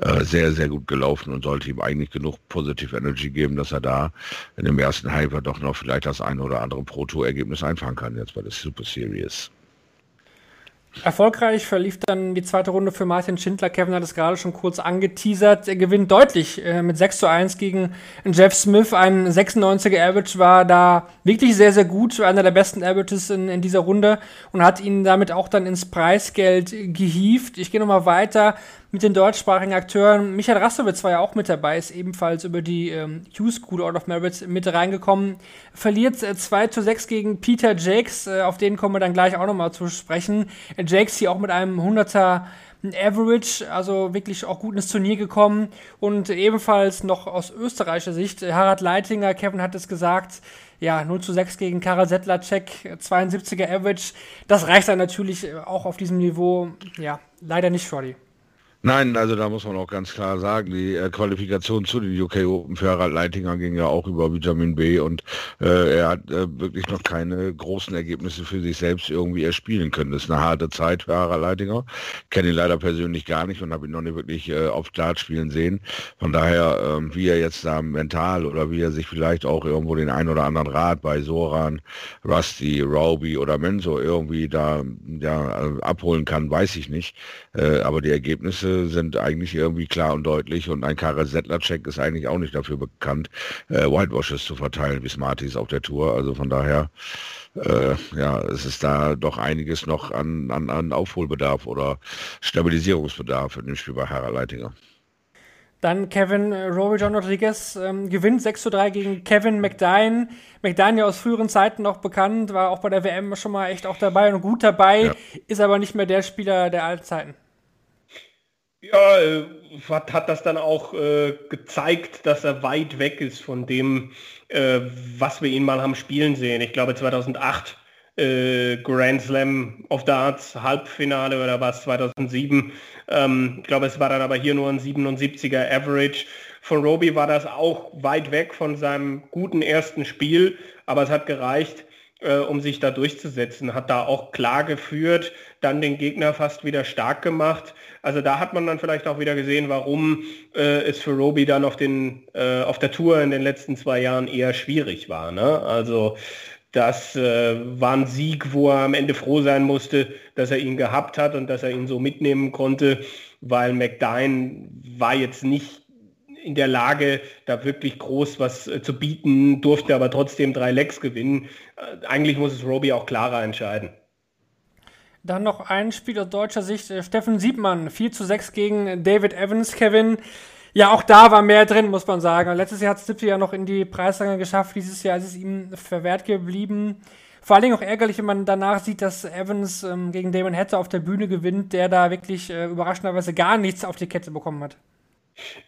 äh, sehr, sehr gut gelaufen und sollte ihm eigentlich genug Positive Energy geben, dass er da in dem ersten Hyper doch noch vielleicht das ein oder andere Pro-Tour-Ergebnis einfahren kann jetzt bei der Super Series. Erfolgreich verlief dann die zweite Runde für Martin Schindler. Kevin hat es gerade schon kurz angeteasert. Er gewinnt deutlich äh, mit 6 zu 1 gegen Jeff Smith. Ein 96er Average war da wirklich sehr, sehr gut. Einer der besten Averages in, in dieser Runde und hat ihn damit auch dann ins Preisgeld gehievt. Ich gehe nochmal weiter mit den deutschsprachigen Akteuren. Michael Rastowitz war ja auch mit dabei, ist ebenfalls über die ähm, Hughes School Out of Merit mit reingekommen. Verliert äh, 2 zu 6 gegen Peter Jakes, äh, auf den kommen wir dann gleich auch nochmal zu sprechen. Äh, Jakes hier auch mit einem 100er Average, also wirklich auch gut ins Turnier gekommen. Und ebenfalls noch aus österreichischer Sicht, äh, Harald Leitinger, Kevin hat es gesagt, ja, 0 zu 6 gegen Karel Sedlacek, 72er Average. Das reicht dann natürlich äh, auch auf diesem Niveau, ja, leider nicht, Shorty. Nein, also da muss man auch ganz klar sagen, die äh, Qualifikation zu den UK Open für Harald Leitinger ging ja auch über Vitamin B und äh, er hat äh, wirklich noch keine großen Ergebnisse für sich selbst irgendwie erspielen können. Das ist eine harte Zeit für Harald Leitinger. Kenne ihn leider persönlich gar nicht und habe ihn noch nicht wirklich äh, auf Dart spielen sehen. Von daher, ähm, wie er jetzt da mental oder wie er sich vielleicht auch irgendwo den ein oder anderen Rat bei Soran, Rusty, Roby oder Menso irgendwie da ja, abholen kann, weiß ich nicht. Äh, aber die Ergebnisse sind eigentlich irgendwie klar und deutlich und ein Karel Sedlacek ist eigentlich auch nicht dafür bekannt, äh, Whitewashes zu verteilen wie Smarties auf der Tour. Also von daher, äh, ja, es ist da doch einiges noch an, an, an Aufholbedarf oder Stabilisierungsbedarf in dem Spiel bei Harald Leitinger. Dann Kevin äh, Rory John Rodriguez ähm, gewinnt 6 zu 3 gegen Kevin McDine. McDine ja aus früheren Zeiten noch bekannt, war auch bei der WM schon mal echt auch dabei und gut dabei, ja. ist aber nicht mehr der Spieler der alten Zeiten. Ja, äh, hat, hat das dann auch äh, gezeigt, dass er weit weg ist von dem, äh, was wir ihn mal haben spielen sehen. Ich glaube 2008 äh, Grand Slam of Darts Halbfinale oder was 2007. Ähm, ich glaube, es war dann aber hier nur ein 77er Average. Von Roby war das auch weit weg von seinem guten ersten Spiel, aber es hat gereicht, äh, um sich da durchzusetzen. Hat da auch klar geführt, dann den Gegner fast wieder stark gemacht. Also da hat man dann vielleicht auch wieder gesehen, warum äh, es für Roby dann auf, den, äh, auf der Tour in den letzten zwei Jahren eher schwierig war. Ne? Also das äh, war ein Sieg, wo er am Ende froh sein musste, dass er ihn gehabt hat und dass er ihn so mitnehmen konnte, weil McDine war jetzt nicht in der Lage, da wirklich groß was äh, zu bieten, durfte aber trotzdem drei Lecks gewinnen. Äh, eigentlich muss es Roby auch klarer entscheiden. Dann noch ein Spiel aus deutscher Sicht. Äh, Steffen Siebmann, 4 zu 6 gegen David Evans, Kevin. Ja, auch da war mehr drin, muss man sagen. Letztes Jahr hat Stipsy ja noch in die Preisränge geschafft. Dieses Jahr ist es ihm verwehrt geblieben. Vor allen Dingen auch ärgerlich, wenn man danach sieht, dass Evans ähm, gegen Damon Hatter auf der Bühne gewinnt, der da wirklich äh, überraschenderweise gar nichts auf die Kette bekommen hat.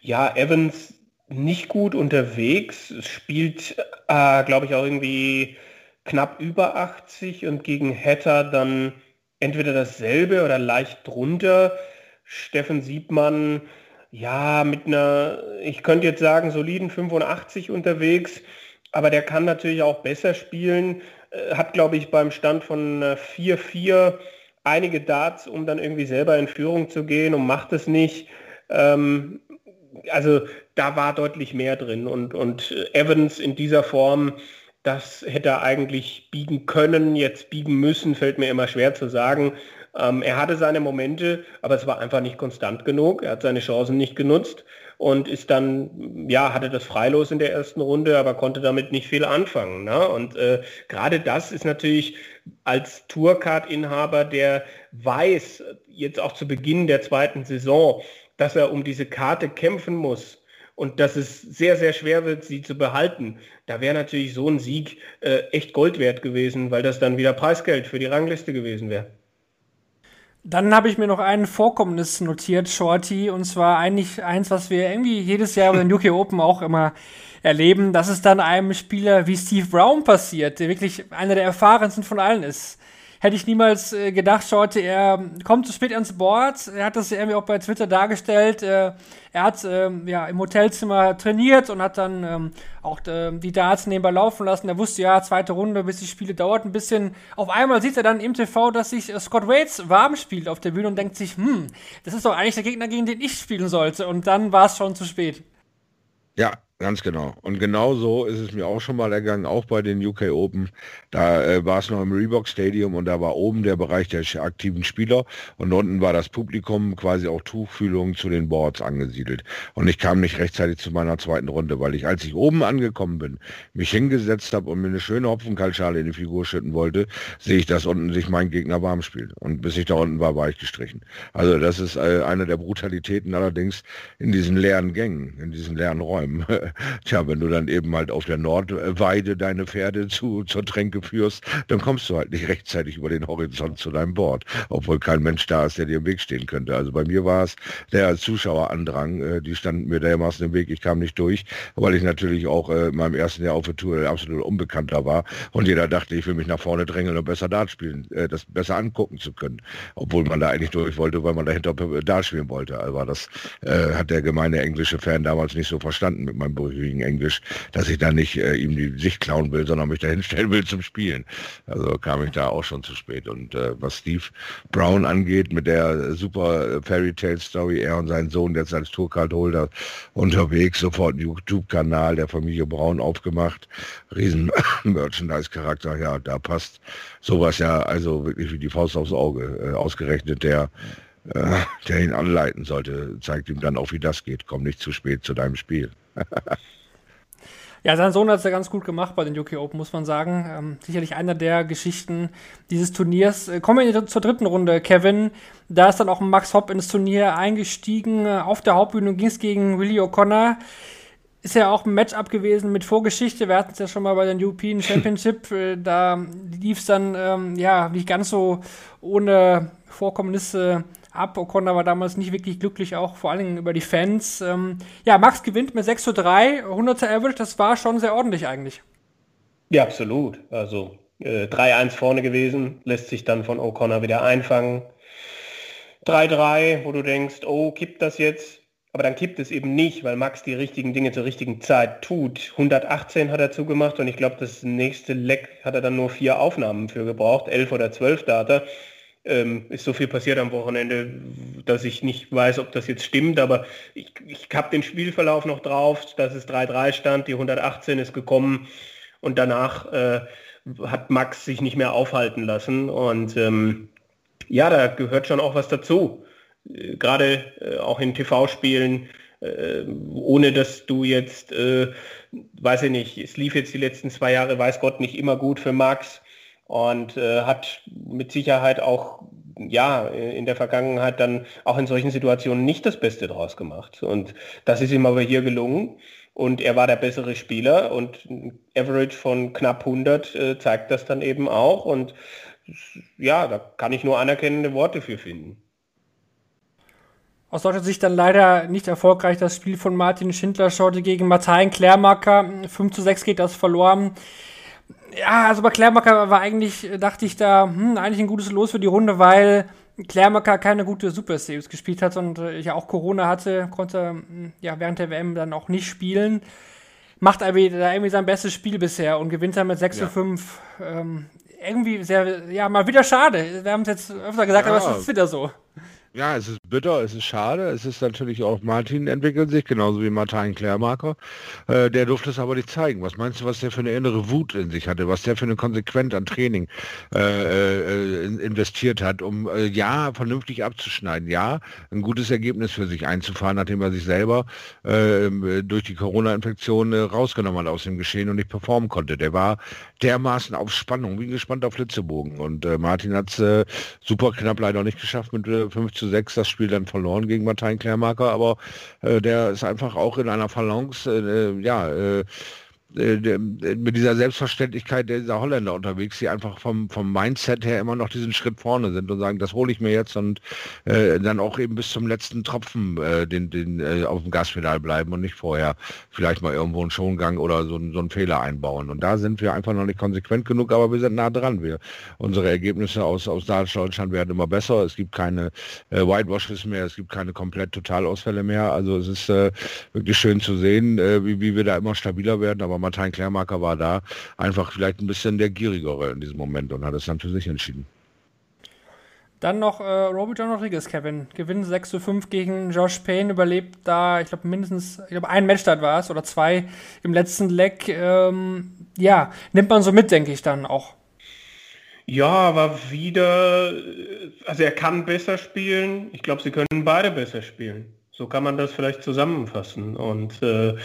Ja, Evans nicht gut unterwegs, spielt, äh, glaube ich, auch irgendwie knapp über 80 und gegen Hatter dann entweder dasselbe oder leicht drunter. Steffen Siebmann, ja, mit einer, ich könnte jetzt sagen, soliden 85 unterwegs, aber der kann natürlich auch besser spielen. Äh, hat, glaube ich, beim Stand von 4-4 einige Darts, um dann irgendwie selber in Führung zu gehen und macht es nicht. Ähm, also da war deutlich mehr drin und, und Evans in dieser Form das hätte er eigentlich biegen können, jetzt biegen müssen, fällt mir immer schwer zu sagen. Ähm, er hatte seine Momente, aber es war einfach nicht konstant genug. Er hat seine Chancen nicht genutzt und ist dann, ja, hatte das freilos in der ersten Runde, aber konnte damit nicht viel anfangen. Ne? Und äh, gerade das ist natürlich als Tourcard-Inhaber, der weiß, jetzt auch zu Beginn der zweiten Saison, dass er um diese Karte kämpfen muss, und dass es sehr, sehr schwer wird, sie zu behalten. Da wäre natürlich so ein Sieg äh, echt Gold wert gewesen, weil das dann wieder Preisgeld für die Rangliste gewesen wäre. Dann habe ich mir noch ein Vorkommnis notiert, Shorty, und zwar eigentlich eins, was wir irgendwie jedes Jahr bei den UK Open auch immer erleben, dass es dann einem Spieler wie Steve Brown passiert, der wirklich einer der erfahrensten von allen ist hätte ich niemals äh, gedacht, schaute, er kommt zu spät ans Board. Er hat das irgendwie auch bei Twitter dargestellt. Äh, er hat äh, ja im Hotelzimmer trainiert und hat dann ähm, auch äh, die Darts nebenbei laufen lassen. Er wusste ja, zweite Runde, bis die Spiele dauert ein bisschen. Auf einmal sieht er dann im TV, dass sich äh, Scott Waits warm spielt auf der Bühne und denkt sich, hm, das ist doch eigentlich der Gegner, gegen den ich spielen sollte. Und dann war es schon zu spät. Ja, Ganz genau. Und genau so ist es mir auch schon mal ergangen, auch bei den UK Open. Da äh, war es noch im Reebok Stadium und da war oben der Bereich der aktiven Spieler und unten war das Publikum quasi auch Tuchfühlung zu den Boards angesiedelt. Und ich kam nicht rechtzeitig zu meiner zweiten Runde, weil ich, als ich oben angekommen bin, mich hingesetzt habe und mir eine schöne Hopfenkaltschale in die Figur schütten wollte, sehe ich, dass unten sich mein Gegner warm spielt. Und bis ich da unten war, war ich gestrichen. Also das ist äh, eine der Brutalitäten allerdings in diesen leeren Gängen, in diesen leeren Räumen. Tja, wenn du dann eben halt auf der Nordweide deine Pferde zu, zur Tränke führst, dann kommst du halt nicht rechtzeitig über den Horizont zu deinem Board, obwohl kein Mensch da ist, der dir im Weg stehen könnte. Also bei mir war es der Zuschauerandrang, äh, die standen mir dermaßen im Weg, ich kam nicht durch, weil ich natürlich auch äh, in meinem ersten Jahr auf der Tour absolut unbekannter war und jeder dachte, ich will mich nach vorne drängeln und besser Dart spielen, äh, das besser angucken zu können, obwohl man da eigentlich durch wollte, weil man dahinter Dart spielen wollte. Also das äh, hat der gemeine englische Fan damals nicht so verstanden mit meinem brüchigen Englisch, dass ich da nicht äh, ihm die Sicht klauen will, sondern mich da hinstellen will zum Spielen. Also kam ich da auch schon zu spät. Und äh, was Steve Brown angeht, mit der super äh, Fairy Tale Story, er und sein Sohn jetzt als Tourcard-Holder unterwegs, sofort YouTube-Kanal der Familie Braun aufgemacht, riesen Merchandise-Charakter, ja, da passt sowas ja also wirklich wie die Faust aufs Auge, äh, ausgerechnet der äh, der ihn anleiten sollte, zeigt ihm dann auch, wie das geht. Komm nicht zu spät zu deinem Spiel. Ja, sein Sohn hat es ja ganz gut gemacht bei den UK Open, muss man sagen. Ähm, sicherlich einer der Geschichten dieses Turniers. Äh, kommen wir zur dritten Runde, Kevin. Da ist dann auch Max Hopp ins Turnier eingestiegen. Äh, auf der Hauptbühne ging es gegen Willie O'Connor. Ist ja auch ein Matchup gewesen mit Vorgeschichte. Wir hatten es ja schon mal bei den European Championship. Äh, da lief es dann ähm, ja nicht ganz so ohne Vorkommnisse ab. O'Connor war damals nicht wirklich glücklich, auch vor allen Dingen über die Fans. Ähm, ja, Max gewinnt mit 6 zu 3, 100er Average, das war schon sehr ordentlich eigentlich. Ja, absolut. Also äh, 3-1 vorne gewesen, lässt sich dann von O'Connor wieder einfangen. 3-3, wo du denkst, oh, kippt das jetzt? Aber dann kippt es eben nicht, weil Max die richtigen Dinge zur richtigen Zeit tut. 118 hat er zugemacht und ich glaube, das nächste Leck hat er dann nur vier Aufnahmen für gebraucht, 11 oder 12 Data ähm, ist so viel passiert am Wochenende, dass ich nicht weiß, ob das jetzt stimmt, aber ich, ich habe den Spielverlauf noch drauf, dass es 3-3 stand, die 118 ist gekommen und danach äh, hat Max sich nicht mehr aufhalten lassen und ähm, ja, da gehört schon auch was dazu. Äh, Gerade äh, auch in TV-Spielen, äh, ohne dass du jetzt, äh, weiß ich nicht, es lief jetzt die letzten zwei Jahre, weiß Gott, nicht immer gut für Max und äh, hat mit Sicherheit auch ja in der Vergangenheit dann auch in solchen Situationen nicht das Beste draus gemacht. Und das ist ihm aber hier gelungen. Und er war der bessere Spieler und ein Average von knapp 100 äh, zeigt das dann eben auch. Und ja, da kann ich nur anerkennende Worte für finden. Aus deutscher Sicht dann leider nicht erfolgreich das Spiel von Martin Schindler schaute gegen Martin Klärmacker. 5 zu 6 geht das verloren ja, also bei Klärmacker war eigentlich, dachte ich da, hm, eigentlich ein gutes Los für die Runde, weil Klärmacker keine gute Super Series gespielt hat und äh, ja auch Corona hatte, konnte hm, ja während der WM dann auch nicht spielen. Macht aber da irgendwie sein bestes Spiel bisher und gewinnt dann mit 6 zu ja. 5. Ähm, irgendwie sehr, ja, mal wieder schade. Wir haben es jetzt öfter gesagt, ja. aber es ist wieder so. Ja, es ist bitter, es ist schade. Es ist natürlich auch Martin entwickelt sich, genauso wie Martin Klärmarker. Äh, der durfte es aber nicht zeigen. Was meinst du, was der für eine innere Wut in sich hatte, was der für eine konsequent an Training äh, äh, investiert hat, um äh, ja vernünftig abzuschneiden, ja ein gutes Ergebnis für sich einzufahren, nachdem er sich selber ähm, durch die Corona-Infektion äh, rausgenommen hat aus dem Geschehen und nicht performen konnte. Der war dermaßen auf Spannung, wie gespannt auf Flitzebogen. Und äh, Martin hat es super knapp leider nicht geschafft mit äh, 5 zu 6 das Spiel dann verloren gegen Martin Klärmarker, aber äh, der ist einfach auch in einer Balance, äh, ja, äh, äh, mit dieser Selbstverständlichkeit dieser Holländer unterwegs, die einfach vom, vom Mindset her immer noch diesen Schritt vorne sind und sagen, das hole ich mir jetzt und äh, dann auch eben bis zum letzten Tropfen äh, den, den, äh, auf dem Gaspedal bleiben und nicht vorher vielleicht mal irgendwo einen Schongang oder so, so einen Fehler einbauen. Und da sind wir einfach noch nicht konsequent genug, aber wir sind nah dran. Wir, unsere Ergebnisse aus, aus Deutschland werden immer besser. Es gibt keine äh, Whitewashes mehr, es gibt keine komplett Totalausfälle mehr. Also es ist äh, wirklich schön zu sehen, äh, wie, wie wir da immer stabiler werden, aber Martin Klärmarker war da einfach vielleicht ein bisschen der Gierigere in diesem Moment und hat es dann für sich entschieden. Dann noch äh, Robert John Rodriguez, Kevin. Gewinn 6 zu 5 gegen Josh Payne, überlebt da, ich glaube, mindestens, ich glaube, ein Matchstart war es oder zwei im letzten Leck. Ähm, ja, nimmt man so mit, denke ich dann auch. Ja, aber wieder, also er kann besser spielen. Ich glaube, sie können beide besser spielen. So kann man das vielleicht zusammenfassen. Und äh,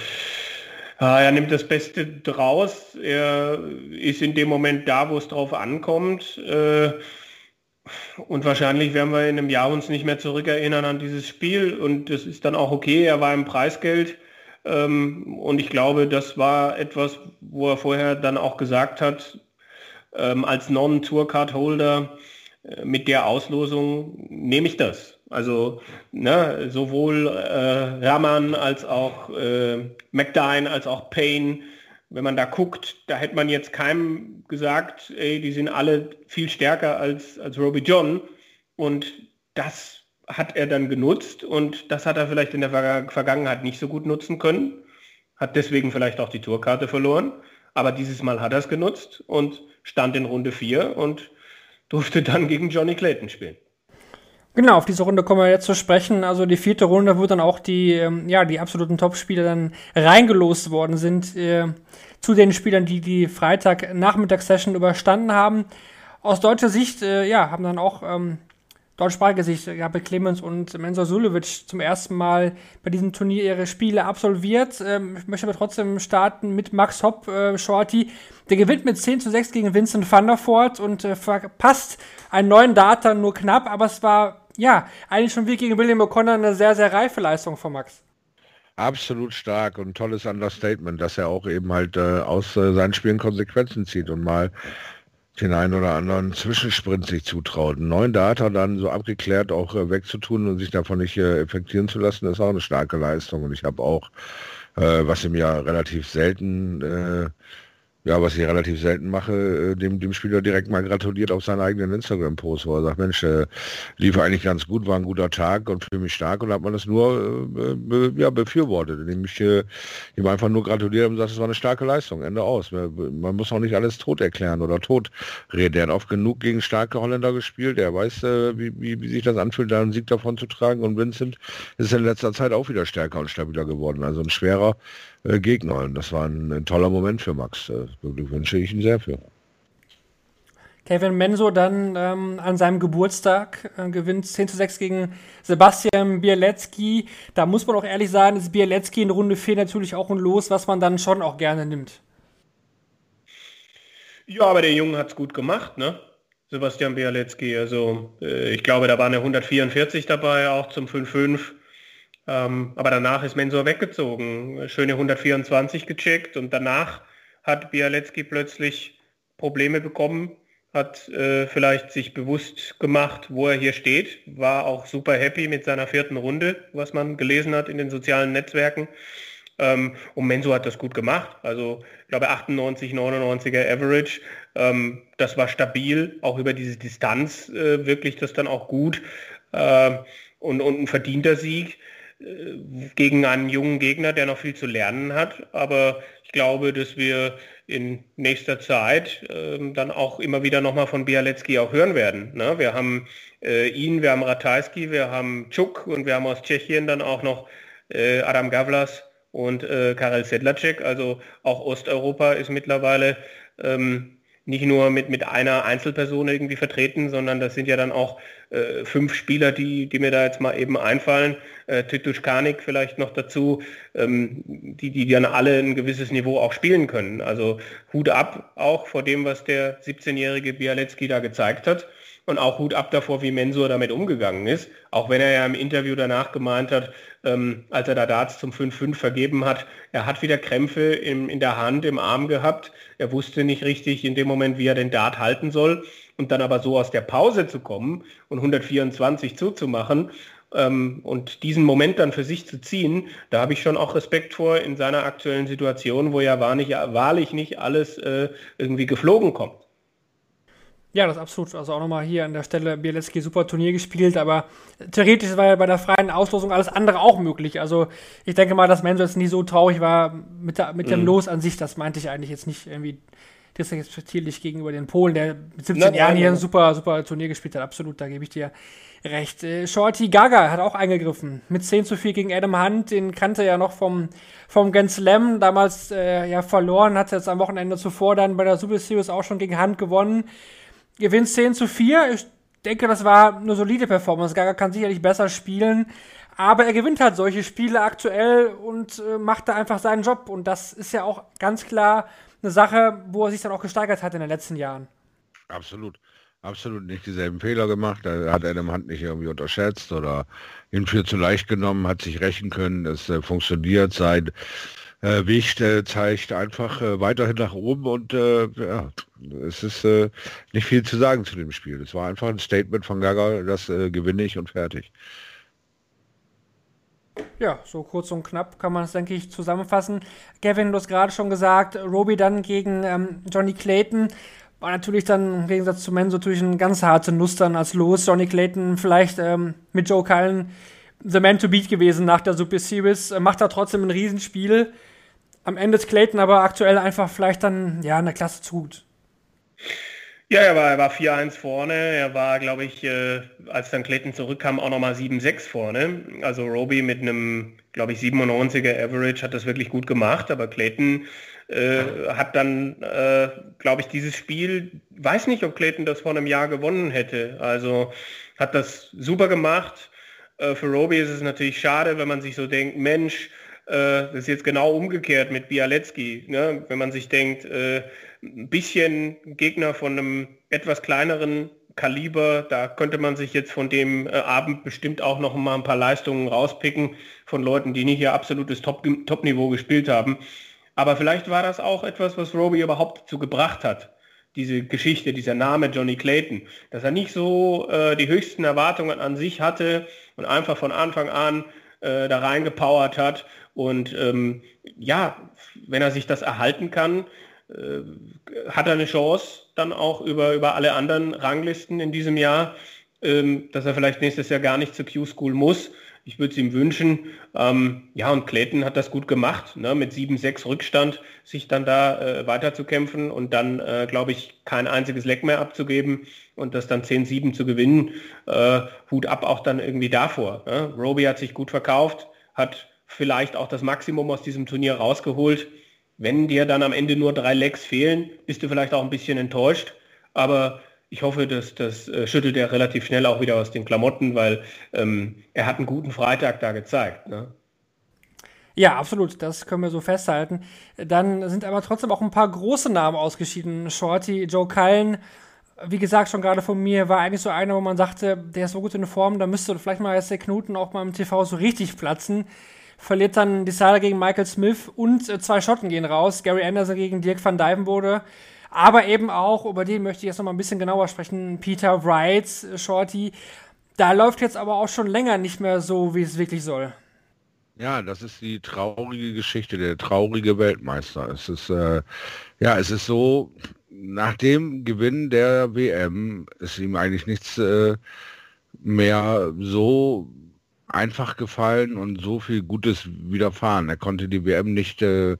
er nimmt das Beste draus. Er ist in dem Moment da, wo es drauf ankommt. Äh, und wahrscheinlich werden wir in einem Jahr uns nicht mehr zurückerinnern an dieses Spiel. Und das ist dann auch okay. Er war im Preisgeld. Ähm, und ich glaube, das war etwas, wo er vorher dann auch gesagt hat, ähm, als Non-Tourcard-Holder äh, mit der Auslosung nehme ich das. Also ne, sowohl äh, Raman als auch äh, McDine als auch Payne wenn man da guckt, da hätte man jetzt keinem gesagt, ey, die sind alle viel stärker als, als Roby John. Und das hat er dann genutzt und das hat er vielleicht in der Vergangenheit nicht so gut nutzen können. Hat deswegen vielleicht auch die Tourkarte verloren. Aber dieses Mal hat er es genutzt und stand in Runde 4 und durfte dann gegen Johnny Clayton spielen. Genau, auf diese Runde kommen wir jetzt zu sprechen. Also die vierte Runde, wo dann auch die, ähm, ja, die absoluten Top-Spieler dann reingelost worden sind äh, zu den Spielern, die die Freitag-Nachmittagssession überstanden haben. Aus deutscher Sicht, äh, ja, haben dann auch ähm, deutschsprachige Sicht, Gabe Clemens und Mensur Sulevic zum ersten Mal bei diesem Turnier ihre Spiele absolviert. Ähm, ich möchte aber trotzdem starten mit Max Hopp, äh, Shorty. Der gewinnt mit 10 zu 6 gegen Vincent van der Voort und äh, verpasst einen neuen Data nur knapp, aber es war ja, eigentlich schon wie gegen William O'Connor eine sehr, sehr reife Leistung von Max. Absolut stark und tolles Understatement, dass er auch eben halt äh, aus äh, seinen Spielen Konsequenzen zieht und mal den einen oder anderen Zwischensprint sich zutraut. Einen neuen Data dann so abgeklärt auch äh, wegzutun und sich davon nicht äh, effektieren zu lassen, ist auch eine starke Leistung. Und ich habe auch, äh, was ihm ja relativ selten äh, ja, was ich relativ selten mache, äh, dem, dem Spieler direkt mal gratuliert auf seinen eigenen Instagram-Post, wo er sagt, Mensch, äh, lief eigentlich ganz gut, war ein guter Tag und für mich stark und hat man das nur äh, be, ja, befürwortet, indem ich äh, ihm einfach nur gratuliert und sagt, es war eine starke Leistung, Ende aus. Man muss auch nicht alles tot erklären oder tot reden. Er hat oft genug gegen starke Holländer gespielt, er weiß, äh, wie, wie, wie sich das anfühlt, da einen Sieg davon zu tragen und Vincent ist in letzter Zeit auch wieder stärker und stabiler geworden. Also ein schwerer äh, Gegner. Und das war ein, ein, toller Moment für Max. Da wünsche ich ihn sehr für. Kevin Menso dann ähm, an seinem Geburtstag äh, gewinnt 10 zu 6 gegen Sebastian Bielecki. Da muss man auch ehrlich sagen, ist Bielecki in Runde 4 natürlich auch ein Los, was man dann schon auch gerne nimmt. Ja, aber der Junge hat es gut gemacht, ne? Sebastian Bialecki. Also äh, ich glaube, da waren ja 144 dabei, auch zum 5-5. Ähm, aber danach ist Mensur weggezogen, schöne 124 gecheckt und danach hat Bialecki plötzlich Probleme bekommen, hat äh, vielleicht sich bewusst gemacht, wo er hier steht, war auch super happy mit seiner vierten Runde, was man gelesen hat in den sozialen Netzwerken. Ähm, und Menso hat das gut gemacht. Also ich glaube 98, 99er Average. Ähm, das war stabil, auch über diese Distanz äh, wirklich das dann auch gut. Äh, und, und ein verdienter Sieg. Äh, gegen einen jungen Gegner, der noch viel zu lernen hat. Aber ich glaube, dass wir in nächster Zeit äh, dann auch immer wieder nochmal von Bialecki auch hören werden. Ne? Wir haben äh, ihn, wir haben Ratajski, wir haben Czuk und wir haben aus Tschechien dann auch noch äh, Adam Gavlas und äh, Karel Sedlacek. Also auch Osteuropa ist mittlerweile ähm, nicht nur mit, mit einer Einzelperson irgendwie vertreten, sondern das sind ja dann auch äh, fünf Spieler, die, die mir da jetzt mal eben einfallen. Äh, Titusz Kanik vielleicht noch dazu, ähm, die, die dann alle ein gewisses Niveau auch spielen können. Also Hut ab auch vor dem, was der 17-jährige Bialecki da gezeigt hat. Und auch Hut ab davor, wie Mensur damit umgegangen ist. Auch wenn er ja im Interview danach gemeint hat, ähm, als er da Darts zum 5-5 vergeben hat, er hat wieder Krämpfe im, in der Hand, im Arm gehabt. Er wusste nicht richtig in dem Moment, wie er den Dart halten soll. Und dann aber so aus der Pause zu kommen und 124 zuzumachen ähm, und diesen Moment dann für sich zu ziehen, da habe ich schon auch Respekt vor in seiner aktuellen Situation, wo ja wahrlich, wahrlich nicht alles äh, irgendwie geflogen kommt. Ja, das ist absolut. Also auch nochmal hier an der Stelle Bielecki super Turnier gespielt, aber theoretisch war ja bei der freien Auslosung alles andere auch möglich. Also ich denke mal, dass Menzo jetzt nie so traurig war mit, der, mit mhm. dem Los an sich. Das meinte ich eigentlich jetzt nicht irgendwie disrespektierlich gegenüber den Polen, der mit 17 nein, Jahren nein, hier nein. ein super, super Turnier gespielt hat. Absolut, da gebe ich dir recht. Äh, Shorty Gaga hat auch eingegriffen. Mit 10 zu 4 gegen Adam Hunt. Den kannte er ja noch vom, vom Grand Slam. Damals äh, ja verloren. Hat jetzt am Wochenende zuvor dann bei der Super Series auch schon gegen Hunt gewonnen. Gewinnt 10 zu 4. Ich denke, das war eine solide Performance. Gaga kann sicherlich besser spielen. Aber er gewinnt halt solche Spiele aktuell und äh, macht da einfach seinen Job. Und das ist ja auch ganz klar eine Sache, wo er sich dann auch gesteigert hat in den letzten Jahren. Absolut. Absolut nicht dieselben Fehler gemacht. Da hat Adam Hand nicht irgendwie unterschätzt oder ihn für zu leicht genommen, hat sich rächen können. Es äh, funktioniert. Sein äh, Weg äh, zeigt einfach äh, weiterhin nach oben und äh, ja, es ist äh, nicht viel zu sagen zu dem Spiel. Es war einfach ein Statement von Gaga, das gewinne ich und fertig. Ja, so kurz und knapp kann man es, denke ich, zusammenfassen. Kevin, du hast gerade schon gesagt, Roby dann gegen ähm, Johnny Clayton. War natürlich dann im Gegensatz zu Menzo natürlich ein ganz harte Nuss dann als Los. Johnny Clayton vielleicht ähm, mit Joe Cullen the man to beat gewesen nach der Super Series. Äh, macht da trotzdem ein Riesenspiel. Am Ende ist Clayton aber aktuell einfach vielleicht dann ja eine Klasse zu gut. Ja, er war, er war 4-1 vorne. Er war, glaube ich, äh, als dann Clayton zurückkam, auch nochmal 7-6 vorne. Also Roby mit einem, glaube ich, 97er Average hat das wirklich gut gemacht, aber Clayton äh, hat dann, äh, glaube ich, dieses Spiel, weiß nicht, ob Clayton das vor einem Jahr gewonnen hätte. Also hat das super gemacht. Äh, für Roby ist es natürlich schade, wenn man sich so denkt, Mensch, das ist jetzt genau umgekehrt mit Bialecki. Ne? Wenn man sich denkt, äh, ein bisschen Gegner von einem etwas kleineren Kaliber, da könnte man sich jetzt von dem äh, Abend bestimmt auch noch mal ein paar Leistungen rauspicken von Leuten, die nicht ihr absolutes Top-Niveau Top gespielt haben. Aber vielleicht war das auch etwas, was Roby überhaupt dazu gebracht hat. Diese Geschichte, dieser Name Johnny Clayton, dass er nicht so äh, die höchsten Erwartungen an sich hatte und einfach von Anfang an äh, da reingepowert hat. Und ähm, ja, wenn er sich das erhalten kann, äh, hat er eine Chance dann auch über, über alle anderen Ranglisten in diesem Jahr, ähm, dass er vielleicht nächstes Jahr gar nicht zur Q-School muss. Ich würde es ihm wünschen. Ähm, ja, und Clayton hat das gut gemacht, ne, mit 7-6 Rückstand, sich dann da äh, weiterzukämpfen und dann, äh, glaube ich, kein einziges Leck mehr abzugeben und das dann 10-7 zu gewinnen. Äh, Hut ab auch dann irgendwie davor. Ne? Roby hat sich gut verkauft, hat vielleicht auch das Maximum aus diesem Turnier rausgeholt. Wenn dir dann am Ende nur drei Lecks fehlen, bist du vielleicht auch ein bisschen enttäuscht. Aber ich hoffe, dass das äh, schüttelt er relativ schnell auch wieder aus den Klamotten, weil ähm, er hat einen guten Freitag da gezeigt. Ne? Ja, absolut, das können wir so festhalten. Dann sind aber trotzdem auch ein paar große Namen ausgeschieden. Shorty, Joe Cullen, wie gesagt, schon gerade von mir, war eigentlich so einer, wo man sagte, der ist so gut in Form, da müsste vielleicht mal jetzt der Knoten auch mal im TV so richtig platzen. Verliert dann die Saga gegen Michael Smith und äh, zwei Schotten gehen raus. Gary Anderson gegen Dirk van Dijvenbode. Aber eben auch, über den möchte ich jetzt noch mal ein bisschen genauer sprechen, Peter Wright, äh, Shorty. Da läuft jetzt aber auch schon länger nicht mehr so, wie es wirklich soll. Ja, das ist die traurige Geschichte, der traurige Weltmeister. Es ist, äh, ja, es ist so, nach dem Gewinn der WM ist ihm eigentlich nichts äh, mehr so einfach gefallen und so viel Gutes widerfahren. Er konnte die WM nicht äh,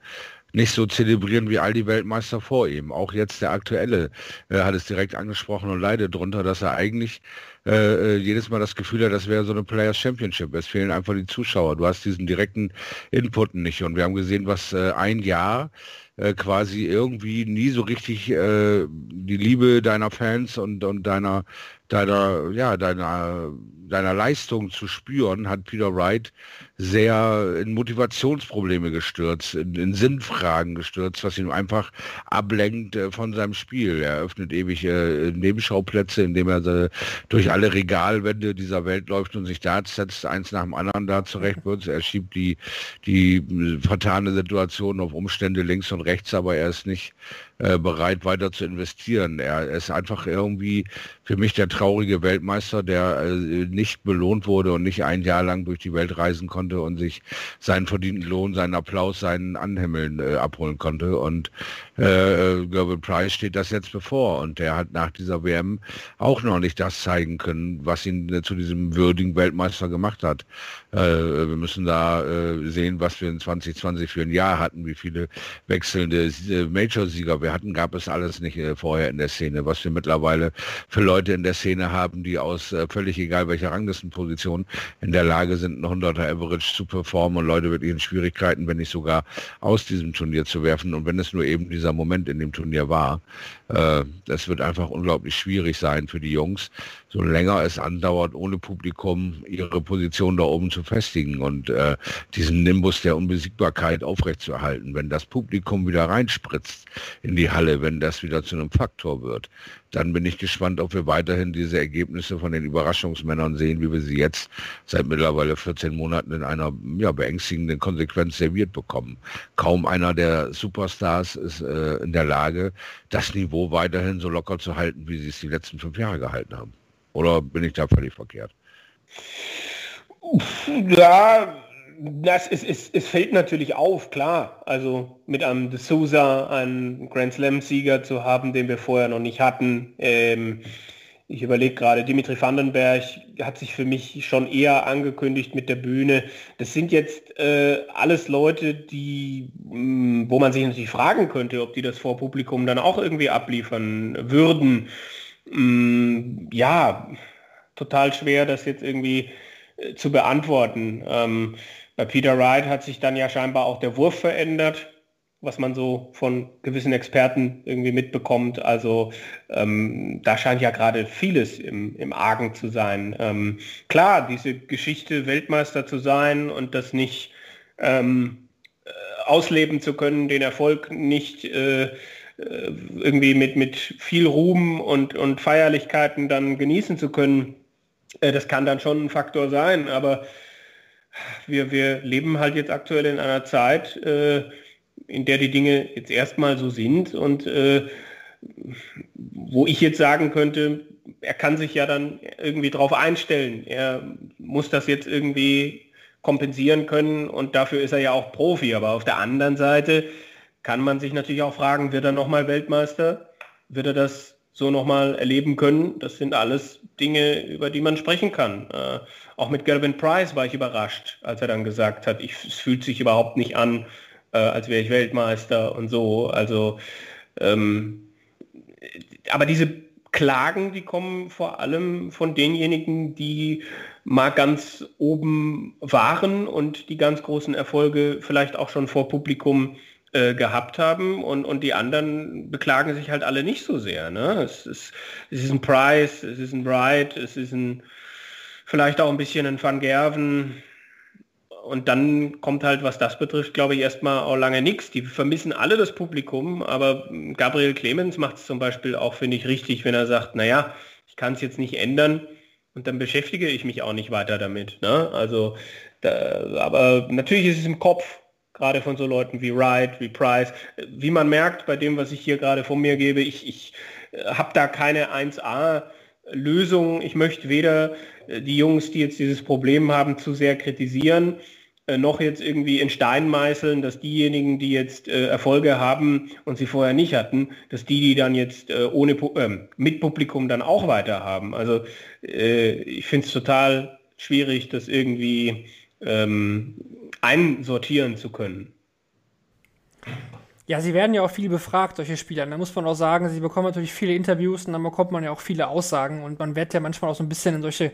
nicht so zelebrieren wie all die Weltmeister vor ihm. Auch jetzt der aktuelle äh, hat es direkt angesprochen und leidet darunter, dass er eigentlich äh, äh, jedes Mal das Gefühl hat, das wäre so eine Players Championship. Es fehlen einfach die Zuschauer. Du hast diesen direkten Input nicht. Und wir haben gesehen, was äh, ein Jahr äh, quasi irgendwie nie so richtig äh, die Liebe deiner Fans und, und deiner, deiner, ja, deiner deiner Leistung zu spüren, hat Peter Wright sehr in Motivationsprobleme gestürzt, in, in Sinnfragen gestürzt, was ihn einfach ablenkt äh, von seinem Spiel. Er öffnet ewig äh, Nebenschauplätze, indem er äh, durch alle Regalwände dieser Welt läuft und sich da setzt, eins nach dem anderen da zurechtwirft. Er schiebt die, die äh, vertane Situation auf Umstände links und rechts, aber er ist nicht äh, bereit weiter zu investieren. Er ist einfach irgendwie für mich der traurige Weltmeister, der äh, nicht belohnt wurde und nicht ein Jahr lang durch die Welt reisen konnte und sich seinen verdienten Lohn, seinen Applaus, seinen Anhimmeln äh, abholen konnte. Und äh, Gervin Price steht das jetzt bevor und der hat nach dieser WM auch noch nicht das zeigen können, was ihn äh, zu diesem würdigen Weltmeister gemacht hat. Äh, wir müssen da äh, sehen, was wir in 2020 für ein Jahr hatten, wie viele wechselnde Major-Sieger wir hatten, gab es alles nicht äh, vorher in der Szene. Was wir mittlerweile für Leute in der Szene haben, die aus äh, völlig egal welcher Ranglistenposition in der Lage sind, ein 100er Average zu performen und Leute wirklich in Schwierigkeiten, wenn nicht sogar aus diesem Turnier zu werfen. Und wenn es nur eben dieser Moment in dem Turnier war, das wird einfach unglaublich schwierig sein für die Jungs, so länger es andauert, ohne Publikum ihre Position da oben zu festigen und äh, diesen Nimbus der Unbesiegbarkeit aufrechtzuerhalten. Wenn das Publikum wieder reinspritzt in die Halle, wenn das wieder zu einem Faktor wird, dann bin ich gespannt, ob wir weiterhin diese Ergebnisse von den Überraschungsmännern sehen, wie wir sie jetzt seit mittlerweile 14 Monaten in einer ja, beängstigenden Konsequenz serviert bekommen. Kaum einer der Superstars ist äh, in der Lage, das Niveau weiterhin so locker zu halten, wie sie es die letzten fünf Jahre gehalten haben. Oder bin ich da völlig verkehrt? Ja, das ist, ist, es fällt natürlich auf, klar. Also mit einem De Souza einen Grand Slam-Sieger zu haben, den wir vorher noch nicht hatten. Ähm, ich überlege gerade, Dimitri Vandenberg hat sich für mich schon eher angekündigt mit der Bühne. Das sind jetzt äh, alles Leute, die, mh, hm, wo man sich natürlich fragen könnte, ob die das vor Publikum dann auch irgendwie abliefern würden. Mh, hm, ja, total schwer, das jetzt irgendwie äh, zu beantworten. Ähm, bei Peter Wright hat sich dann ja scheinbar auch der Wurf verändert, was man so von gewissen Experten irgendwie mitbekommt. Also ähm, da scheint ja gerade vieles im, im Argen zu sein. Ähm, klar, diese Geschichte, Weltmeister zu sein und das nicht ähm, äh, ausleben zu können, den Erfolg nicht äh, äh, irgendwie mit, mit viel Ruhm und, und Feierlichkeiten dann genießen zu können, äh, das kann dann schon ein Faktor sein. Aber wir, wir leben halt jetzt aktuell in einer Zeit, äh, in der die Dinge jetzt erstmal so sind und äh, wo ich jetzt sagen könnte, er kann sich ja dann irgendwie darauf einstellen. Er muss das jetzt irgendwie kompensieren können und dafür ist er ja auch Profi. Aber auf der anderen Seite kann man sich natürlich auch fragen, wird er nochmal Weltmeister? Wird er das so nochmal erleben können? Das sind alles Dinge, über die man sprechen kann. Äh, auch mit Gavin Price war ich überrascht, als er dann gesagt hat, ich, es fühlt sich überhaupt nicht an, äh, als wäre ich Weltmeister und so. Also, ähm, aber diese Klagen, die kommen vor allem von denjenigen, die mal ganz oben waren und die ganz großen Erfolge vielleicht auch schon vor Publikum äh, gehabt haben und, und die anderen beklagen sich halt alle nicht so sehr. Ne? Es, ist, es ist ein Price, es ist ein Bright, es ist ein vielleicht auch ein bisschen ein Van Gerven. Und dann kommt halt, was das betrifft, glaube ich, erstmal auch lange nichts. Die vermissen alle das Publikum, aber Gabriel Clemens macht es zum Beispiel auch, finde ich, richtig, wenn er sagt, naja, ich kann es jetzt nicht ändern und dann beschäftige ich mich auch nicht weiter damit. Ne? Also, da, aber natürlich ist es im Kopf, gerade von so Leuten wie Wright, wie Price. Wie man merkt bei dem, was ich hier gerade von mir gebe, ich, ich äh, habe da keine 1A-Lösung. Ich möchte weder äh, die Jungs, die jetzt dieses Problem haben, zu sehr kritisieren, äh, noch jetzt irgendwie in Stein meißeln, dass diejenigen, die jetzt Erfolge haben und sie vorher nicht hatten, dass die, die dann jetzt ohne äh, mit Publikum dann auch weiter haben. Also ich finde es total schwierig, das irgendwie ähm, einsortieren zu können. Ja, sie werden ja auch viel befragt, solche Spieler. Da muss man auch sagen, sie bekommen natürlich viele Interviews und dann bekommt man ja auch viele Aussagen und man wird ja manchmal auch so ein bisschen in solche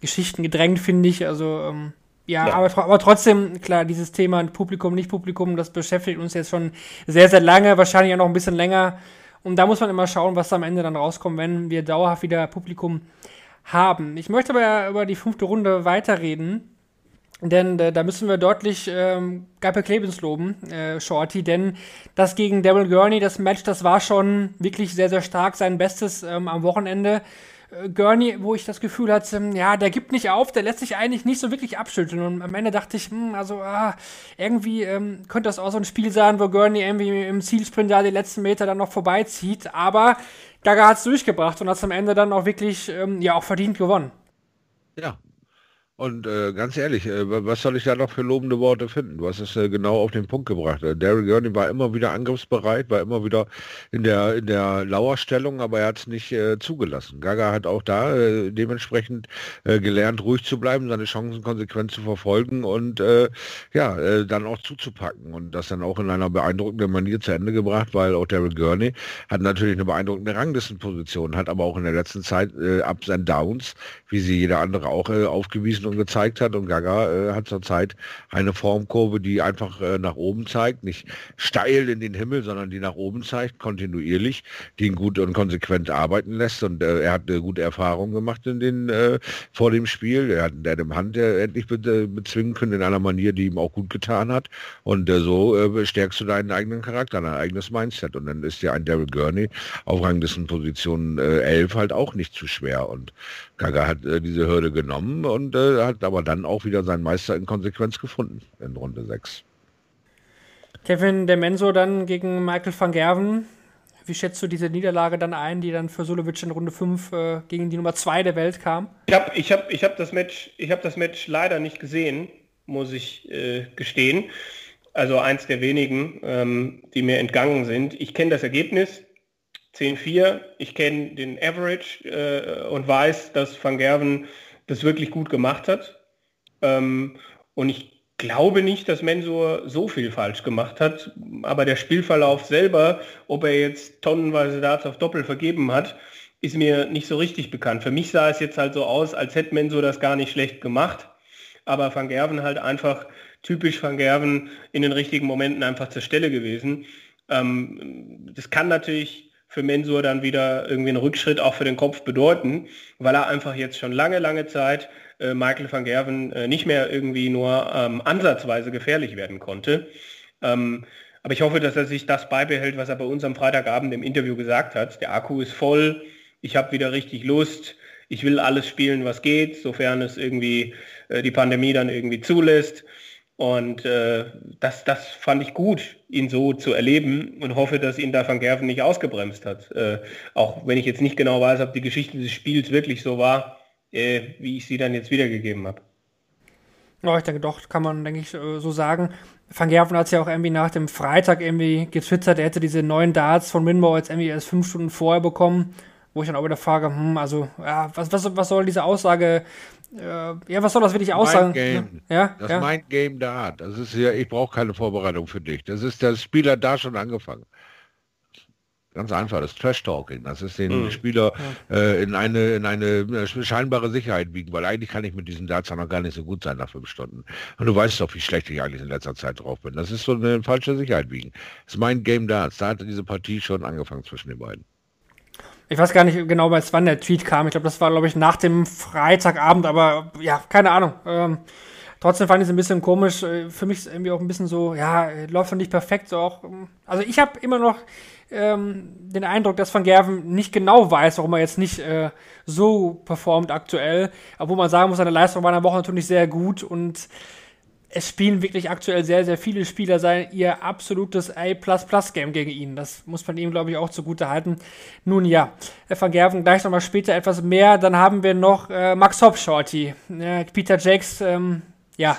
Geschichten gedrängt, finde ich. Also, ähm, ja, ja. Aber, aber, trotzdem, klar, dieses Thema Publikum, nicht Publikum, das beschäftigt uns jetzt schon sehr, sehr lange, wahrscheinlich auch noch ein bisschen länger. Und da muss man immer schauen, was am Ende dann rauskommt, wenn wir dauerhaft wieder Publikum haben. Ich möchte aber ja über die fünfte Runde weiterreden. Denn äh, da müssen wir deutlich ähm, Gabriel Clemens loben, äh, Shorty, denn das gegen Daryl Gurney, das Match, das war schon wirklich sehr, sehr stark, sein Bestes ähm, am Wochenende. Äh, Gurney, wo ich das Gefühl hatte, ja, der gibt nicht auf, der lässt sich eigentlich nicht so wirklich abschütteln. Und am Ende dachte ich, hm, also ah, irgendwie ähm, könnte das auch so ein Spiel sein, wo Gurney irgendwie im Zielsprint da die letzten Meter dann noch vorbeizieht. Aber Gaga hat es durchgebracht und hat es am Ende dann auch wirklich, ähm, ja, auch verdient gewonnen. Ja, Und äh, ganz ehrlich, äh, was soll ich da noch für lobende Worte finden? Du hast es äh, genau auf den Punkt gebracht. Äh, Daryl Gurney war immer wieder angriffsbereit, war immer wieder in der, in der Lauerstellung, aber er hat es nicht äh, zugelassen. Gaga hat auch da äh, dementsprechend gelernt, ruhig zu bleiben, seine Chancen konsequent zu verfolgen und ja, dann auch zuzupacken und das dann auch in einer beeindruckenden Manier zu Ende gebracht, weil auch Daryl Gurney hat natürlich eine beeindruckende Ranglistenposition, hat aber auch in der letzten Zeit Ups and Downs, wie sie jeder andere auch aufgewiesen Entwicklung gezeigt hat. Und Gaga äh, hat zurzeit eine Formkurve, die einfach äh, nach oben zeigt, nicht steil in den Himmel, sondern die nach oben zeigt, kontinuierlich, die ihn gut und konsequent arbeiten lässt. Und äh, er hat eine gute Erfahrung gemacht in den, äh, vor dem Spiel. Er hat Adam Hand äh, endlich be äh, bezwingen können in einer Manier, die ihm auch gut getan hat. Und so stärkst du deinen eigenen Charakter, dein eigenes Mindset. Und dann ist ja ein Daryl Gurney auf Ranglistenposition 11 halt auch nicht zu schwer. Und Gaga hat äh, diese Hürde genommen und äh, hat aber dann auch wieder seinen Meister in Konsequenz gefunden in Runde 6. Kevin der Menso dann gegen Michael van Gerven. Wie schätzt du diese Niederlage dann ein, die dann für Solovic in Runde 5 äh, gegen die Nummer 2 der Welt kam? Ich habe ich hab, ich hab das, Match, hab das Match leider nicht gesehen, muss ich äh, gestehen. Also eins der wenigen, ähm, die mir entgangen sind. Ich kenne das Ergebnis, 10-4. Ich kenne den Average äh, und weiß, dass Van Gerven das wirklich gut gemacht hat. Ähm, und ich glaube nicht, dass Mensur so viel falsch gemacht hat. Aber der Spielverlauf selber, ob er jetzt tonnenweise Darts auf Doppel vergeben hat, ist mir nicht so richtig bekannt. Für mich sah es jetzt halt so aus, als hätte Mensur das gar nicht schlecht gemacht. Aber Van Gerven halt einfach typisch Van Gerven in den richtigen Momenten einfach zur Stelle gewesen. Ähm, das kann natürlich für Mensur dann wieder irgendwie einen Rückschritt auch für den Kopf bedeuten, weil er einfach jetzt schon lange, lange Zeit äh, Michael van Gerven äh, nicht mehr irgendwie nur ähm, ansatzweise gefährlich werden konnte. Ähm, aber ich hoffe, dass er sich das beibehält, was er bei uns am Freitagabend im Interview gesagt hat. Der Akku ist voll, ich habe wieder richtig Lust, ich will alles spielen, was geht, sofern es irgendwie äh, die Pandemie dann irgendwie zulässt. Und äh, das, das fand ich gut, ihn so zu erleben und hoffe, dass ihn da Van Gerven nicht ausgebremst hat. Äh, auch wenn ich jetzt nicht genau weiß, ob die Geschichte des Spiels wirklich so war, äh, wie ich sie dann jetzt wiedergegeben habe. Ja, ich denke doch, kann man, denke ich, äh, so sagen. Van Gerven hat es ja auch irgendwie nach dem Freitag irgendwie getwittert, er hätte diese neuen Darts von Winmore jetzt irgendwie erst fünf Stunden vorher bekommen, wo ich dann auch wieder frage, hm, also, ja, was, was, was soll diese Aussage äh, ja, was soll das wirklich aussagen? Game. Ja, das ja. ist mein Game da. Das ist ja, ich brauche keine Vorbereitung für dich. Das ist der Spieler da schon angefangen. Ganz einfach, das Trash-Talking. Das ist den mhm. Spieler äh, in eine in eine äh, scheinbare Sicherheit wiegen, weil eigentlich kann ich mit diesen Darts noch gar nicht so gut sein nach fünf Stunden. Und du weißt doch, wie schlecht ich eigentlich in letzter Zeit drauf bin. Das ist so eine falsche Sicherheit wiegen. Das ist mein Game Darts. Da hat diese Partie schon angefangen zwischen den beiden. Ich weiß gar nicht genau, bei wann der Tweet kam. Ich glaube, das war, glaube ich, nach dem Freitagabend, aber ja, keine Ahnung. Ähm, trotzdem fand ich es ein bisschen komisch. Äh, für mich ist irgendwie auch ein bisschen so, ja, läuft noch nicht perfekt. So auch, ähm, also ich habe immer noch ähm, den Eindruck, dass Van Gerven nicht genau weiß, warum er jetzt nicht äh, so performt aktuell. Obwohl man sagen muss, seine Leistung war in der Woche natürlich sehr gut und es spielen wirklich aktuell sehr, sehr viele Spieler sein, ihr absolutes A-Game gegen ihn. Das muss man ihm, glaube ich, auch zugute halten. Nun ja, Van Gerven gleich nochmal später etwas mehr. Dann haben wir noch äh, Max Hopshorty. Äh, Peter Jakes, ähm, ja,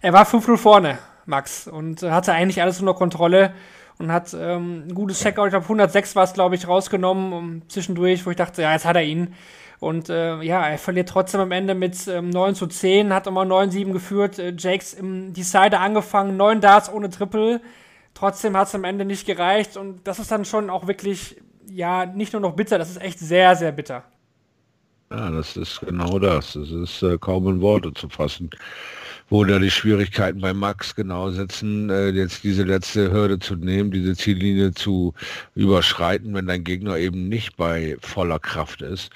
er war 5-0 vorne, Max, und hatte eigentlich alles unter Kontrolle und hat ähm, ein gutes Checkout, ich glaube 106 war es, glaube ich, rausgenommen um, zwischendurch, wo ich dachte, ja, jetzt hat er ihn. Und äh, ja, er verliert trotzdem am Ende mit ähm, 9 zu 10, hat immer 9-7 geführt. Äh, Jakes im Decider angefangen, 9 Darts ohne Triple. Trotzdem hat es am Ende nicht gereicht. Und das ist dann schon auch wirklich, ja, nicht nur noch bitter, das ist echt sehr, sehr bitter. Ja, das ist genau das. Es ist äh, kaum in Worte zu fassen wo da die Schwierigkeiten bei Max genau sitzen, äh, jetzt diese letzte Hürde zu nehmen, diese Ziellinie zu überschreiten, wenn dein Gegner eben nicht bei voller Kraft ist.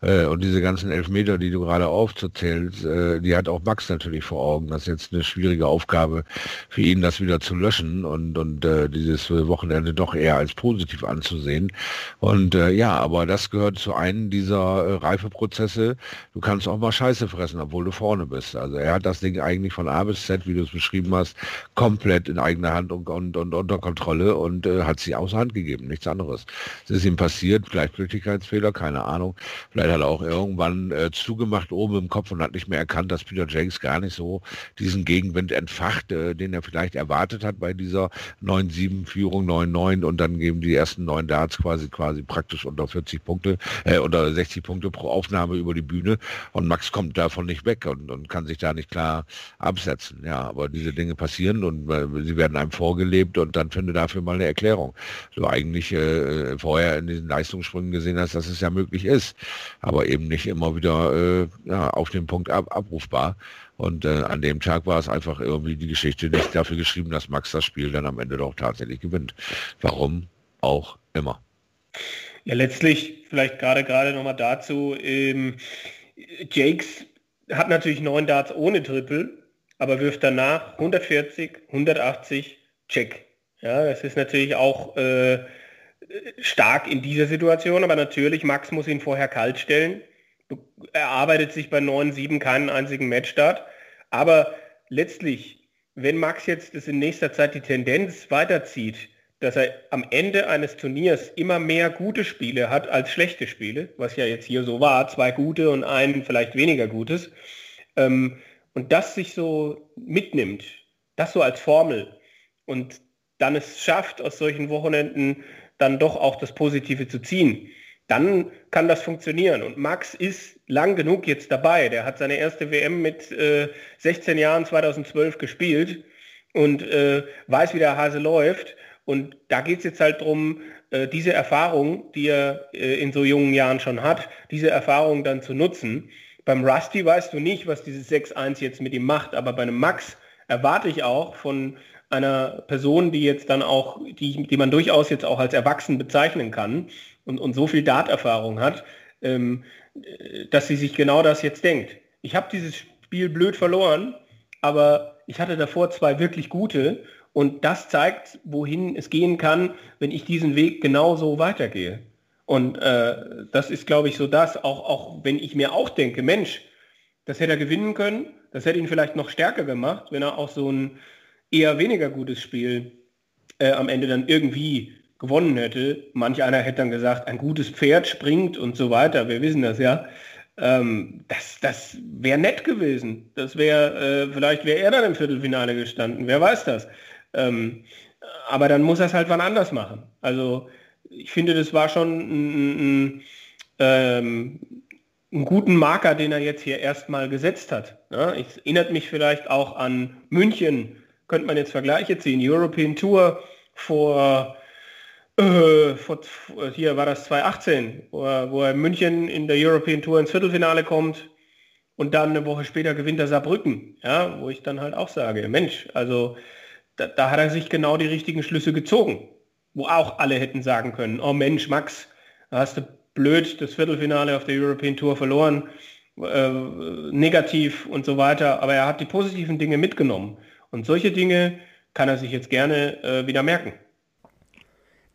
Äh, und diese ganzen Elfmeter, die du gerade aufzählst, äh, die hat auch Max natürlich vor Augen. Das ist jetzt eine schwierige Aufgabe für ihn, das wieder zu löschen und, und äh, dieses Wochenende doch eher als positiv anzusehen. Und äh, ja, aber das gehört zu einem dieser äh, Reifeprozesse. Du kannst auch mal Scheiße fressen, obwohl du vorne bist. Also er hat das Ding eigentlich von A bis Z, wie du es beschrieben hast, komplett in eigener Hand und, und, und unter Kontrolle und äh, hat sie außer Hand gegeben, nichts anderes. Es ist ihm passiert, Gleichgültigkeitsfehler, keine Ahnung. Vielleicht Fred hat auch irgendwann äh, zugemacht oben im Kopf und hat nicht mehr erkannt, dass Peter Jakes gar nicht so diesen Gegenwind entfacht, äh, den er vielleicht erwartet hat bei dieser 9-7-Führung, 9-9 und dann geben die ersten neun Darts quasi quasi praktisch unter 40 Punkte, äh, unter 60 Punkte pro Aufnahme über die Bühne und Max kommt davon nicht weg und, und kann sich da nicht klar absetzen. Ja, aber diese Dinge passieren und äh, sie werden einem vorgelebt und dann finde dafür mal eine Erklärung. Du eigentlich äh, vorher in diesen Leistungssprüngen gesehen hast, dass es ja möglich ist, aber eben nicht immer wieder äh, ja, auf den Punkt ab, abrufbar. Und äh, an dem Tag war es einfach irgendwie die Geschichte nicht dafür geschrieben, dass Max das Spiel dann am Ende doch tatsächlich gewinnt. Warum auch immer. Ja, letztlich vielleicht gerade gerade nochmal dazu. Ähm, Jakes hat natürlich neun Darts ohne Triple, aber wirft danach 140, 180, Check. Ja, das ist natürlich auch äh, stark in dieser Situation, aber natürlich, Max muss ihn vorher kalt stellen. Er arbeitet sich bei 9-7 keinen einzigen Matchstart. Aber letztlich, wenn Max jetzt das in nächster Zeit die Tendenz weiterzieht, dass er am Ende eines Turniers immer mehr gute Spiele hat als schlechte Spiele, was ja jetzt hier so war, zwei gute und ein vielleicht weniger gutes, ähm, und das sich so mitnimmt, das so als Formel und dann es schafft, aus solchen Wochenenden dann doch auch das Positive zu ziehen, dann kann das funktionieren. Und Max ist lang genug jetzt dabei. Der hat seine erste WM mit äh, 16 Jahren 2012 gespielt und äh, weiß, wie der Hase läuft. Und da geht es jetzt halt darum, äh, diese Erfahrung, die er äh, in so jungen Jahren schon hat, diese Erfahrung dann zu nutzen. Beim Rusty weißt du nicht, was dieses 6-1 jetzt mit ihm macht, aber bei einem Max erwarte ich auch von einer Person, die jetzt dann auch, die, die man durchaus jetzt auch als erwachsen bezeichnen kann und, und so viel Darterfahrung hat, ähm, dass sie sich genau das jetzt denkt. Ich habe dieses Spiel blöd verloren, aber ich hatte davor zwei wirklich gute und das zeigt, wohin es gehen kann, wenn ich diesen Weg genauso weitergehe. Und äh, das ist, glaube ich, so das, auch, auch wenn ich mir auch denke, Mensch, das hätte er gewinnen können, das hätte ihn vielleicht noch stärker gemacht, wenn er auch so ein eher weniger gutes Spiel äh, am Ende dann irgendwie gewonnen hätte. Manch einer hätte dann gesagt, ein gutes Pferd springt und so weiter. Wir wissen das ja. Ähm, das das wäre nett gewesen. Das wäre, äh, vielleicht wäre er dann im Viertelfinale gestanden. Wer weiß das. Ähm, aber dann muss er es halt wann anders machen. Also ich finde, das war schon ein, ähm, einen guten Marker, den er jetzt hier erstmal gesetzt hat. Ja, ich erinnert mich vielleicht auch an München könnte man jetzt Vergleiche ziehen. European Tour vor, äh, vor hier war das 2018, wo er, wo er in München in der European Tour ins Viertelfinale kommt und dann eine Woche später gewinnt er Saarbrücken, ja, wo ich dann halt auch sage, Mensch, also da, da hat er sich genau die richtigen Schlüsse gezogen, wo auch alle hätten sagen können, oh Mensch, Max, da hast du blöd das Viertelfinale auf der European Tour verloren, äh, negativ und so weiter, aber er hat die positiven Dinge mitgenommen. Und solche Dinge kann er sich jetzt gerne äh, wieder merken.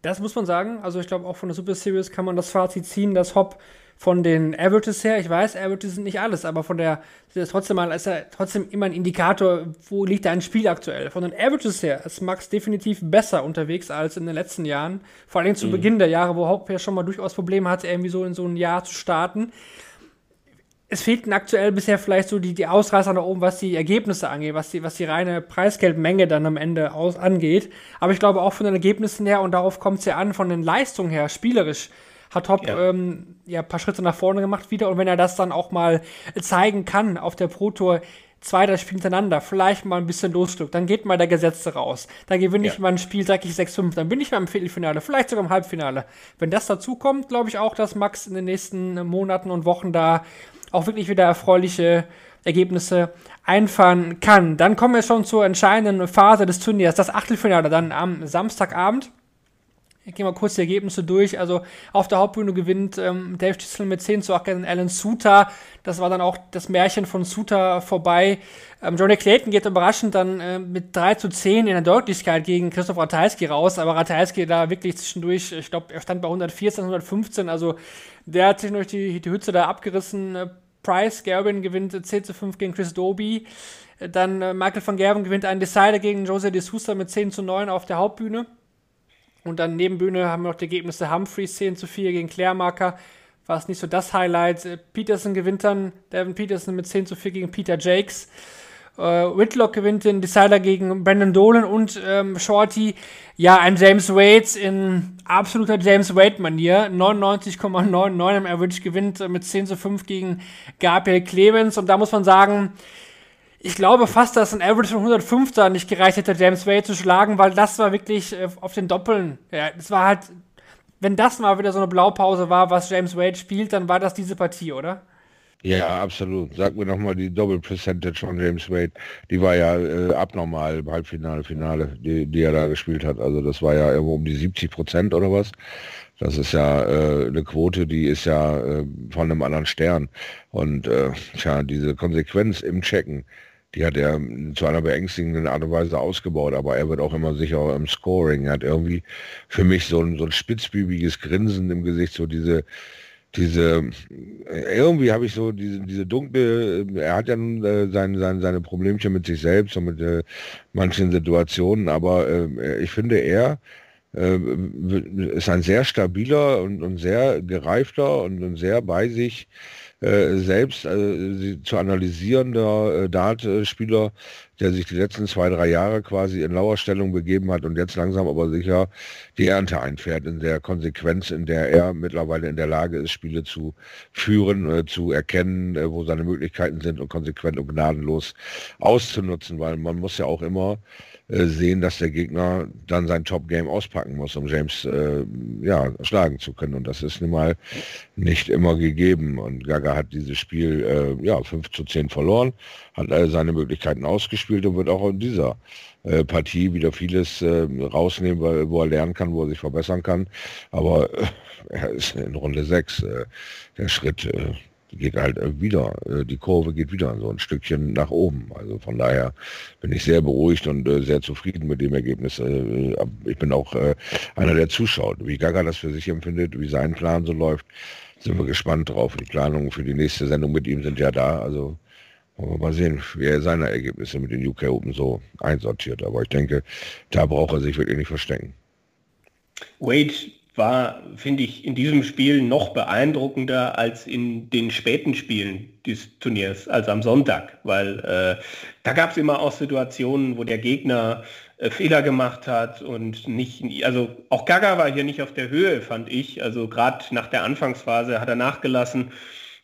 Das muss man sagen. Also ich glaube auch von der Super Series kann man das Fazit ziehen, dass Hop von den Averages her, ich weiß, Averages sind nicht alles, aber von der, ist trotzdem mal, ist er trotzdem immer ein Indikator, wo liegt ein Spiel aktuell. Von den Averages her ist Max definitiv besser unterwegs als in den letzten Jahren. Vor allem zu mhm. Beginn der Jahre, wo Hop ja schon mal durchaus Probleme hatte, irgendwie so in so ein Jahr zu starten es fehlten aktuell bisher vielleicht so die, die Ausreißer nach oben, was die Ergebnisse angeht, was die, was die reine Preisgeldmenge dann am Ende aus, angeht. Aber ich glaube auch von den Ergebnissen her, und darauf kommt es ja an, von den Leistungen her, spielerisch, hat Top ja. Ähm, ja ein paar Schritte nach vorne gemacht wieder. Und wenn er das dann auch mal zeigen kann auf der Pro Tour, zwei, drei Spiele hintereinander, vielleicht mal ein bisschen Losglück, dann geht mal der Gesetzte raus. Dann gewinne ja. ich mal ein Spiel, sag ich 6-5, dann bin ich mal im Viertelfinale, vielleicht sogar im Halbfinale. Wenn das dazu kommt, glaube ich auch, dass Max in den nächsten Monaten und Wochen da auch wirklich wieder erfreuliche Ergebnisse einfahren kann. Dann kommen wir schon zur entscheidenden Phase des Turniers, das Achtelfinale dann am Samstagabend. Ich gehe mal kurz die Ergebnisse durch. Also auf der Hauptbühne gewinnt ähm, Dave Chisholm mit 10 zu 8 gegen Alan Suter. Das war dann auch das Märchen von Suter vorbei. Ähm, Johnny Clayton geht überraschend dann äh, mit 3 zu 10 in der Deutlichkeit gegen Christoph Ratajski raus. Aber Ratajski da wirklich zwischendurch, ich glaube, er stand bei 114, 115. Also der hat sich durch die, die Hütze da abgerissen. Äh, Price, Gerwin gewinnt 10 zu 5 gegen Chris Doby. Dann äh, Michael van Gerwen gewinnt einen Decider gegen Jose de Sousa mit 10 zu 9 auf der Hauptbühne. Und dann Nebenbühne haben wir noch die Ergebnisse Humphreys 10 zu 4 gegen Klärmarker. war es nicht so das Highlight. Äh, Peterson gewinnt dann, Devin Peterson mit 10 zu 4 gegen Peter Jakes. Äh, Whitlock gewinnt den Decider gegen Brandon Dolan und ähm, Shorty, ja, ein James Wade in absoluter James Wade-Manier. 99,99 im Average gewinnt äh, mit 10 zu 5 gegen Gabriel Clemens. Und da muss man sagen, ich glaube fast, dass ein Average von 105 da nicht gereicht hätte, James Wade zu schlagen, weil das war wirklich äh, auf den Doppeln. Ja, es war halt, wenn das mal wieder so eine Blaupause war, was James Wade spielt, dann war das diese Partie, oder? Ja, absolut. Sag mir nochmal die Double Percentage von James Wade. Die war ja äh, abnormal im Halbfinale, Finale, die, die er da gespielt hat. Also das war ja irgendwo um die 70 Prozent oder was. Das ist ja äh, eine Quote, die ist ja äh, von einem anderen Stern. Und äh, tja, diese Konsequenz im Checken, die hat er zu einer beängstigenden Art und Weise ausgebaut, aber er wird auch immer sicherer im Scoring. Er hat irgendwie für mich so ein, so ein spitzbübiges Grinsen im Gesicht, so diese diese, irgendwie habe ich so diese, diese dunkle, er hat ja nun äh, seine, seine, seine Problemchen mit sich selbst und mit äh, manchen Situationen, aber äh, ich finde, er äh, ist ein sehr stabiler und, und sehr gereifter und, und sehr bei sich äh, selbst äh, zu analysierender äh, Dartspieler, der sich die letzten zwei, drei Jahre quasi in Lauerstellung begeben hat und jetzt langsam aber sicher die Ernte einfährt in der Konsequenz, in der er mittlerweile in der Lage ist, Spiele zu führen, äh, zu erkennen, äh, wo seine Möglichkeiten sind und konsequent und gnadenlos auszunutzen, weil man muss ja auch immer sehen, dass der Gegner dann sein Top-Game auspacken muss, um James äh, ja, schlagen zu können. Und das ist nun mal nicht immer gegeben. Und Gaga hat dieses Spiel äh, ja, 5 zu 10 verloren, hat äh, seine Möglichkeiten ausgespielt und wird auch in dieser äh, Partie wieder vieles äh, rausnehmen, weil, wo er lernen kann, wo er sich verbessern kann. Aber er ist in Runde 6 der Schritt geht halt äh, wieder, äh, die Kurve geht wieder so ein Stückchen nach oben. Also von daher bin ich sehr beruhigt und äh, sehr zufrieden mit dem Ergebnis. Ich bin auch einer der Zuschauer. Wie Gaga das für sich empfindet, wie sein Plan so läuft, sind wir gespannt drauf. Die Planungen für die nächste Sendung mit ihm sind ja da. Also wollen wir mal sehen, wie er seine Ergebnisse mit den UK Open so einsortiert. Aber ich denke, da braucht er sich wirklich nicht verstecken. Wade war, finde ich, in diesem Spiel noch beeindruckender als in den späten Spielen des Turniers, also am Sonntag, weil äh, da gab es immer auch Situationen, wo der Gegner äh, Fehler gemacht hat und nicht, also auch Gaga war hier nicht auf der Höhe, fand ich, also gerade nach der Anfangsphase hat er nachgelassen,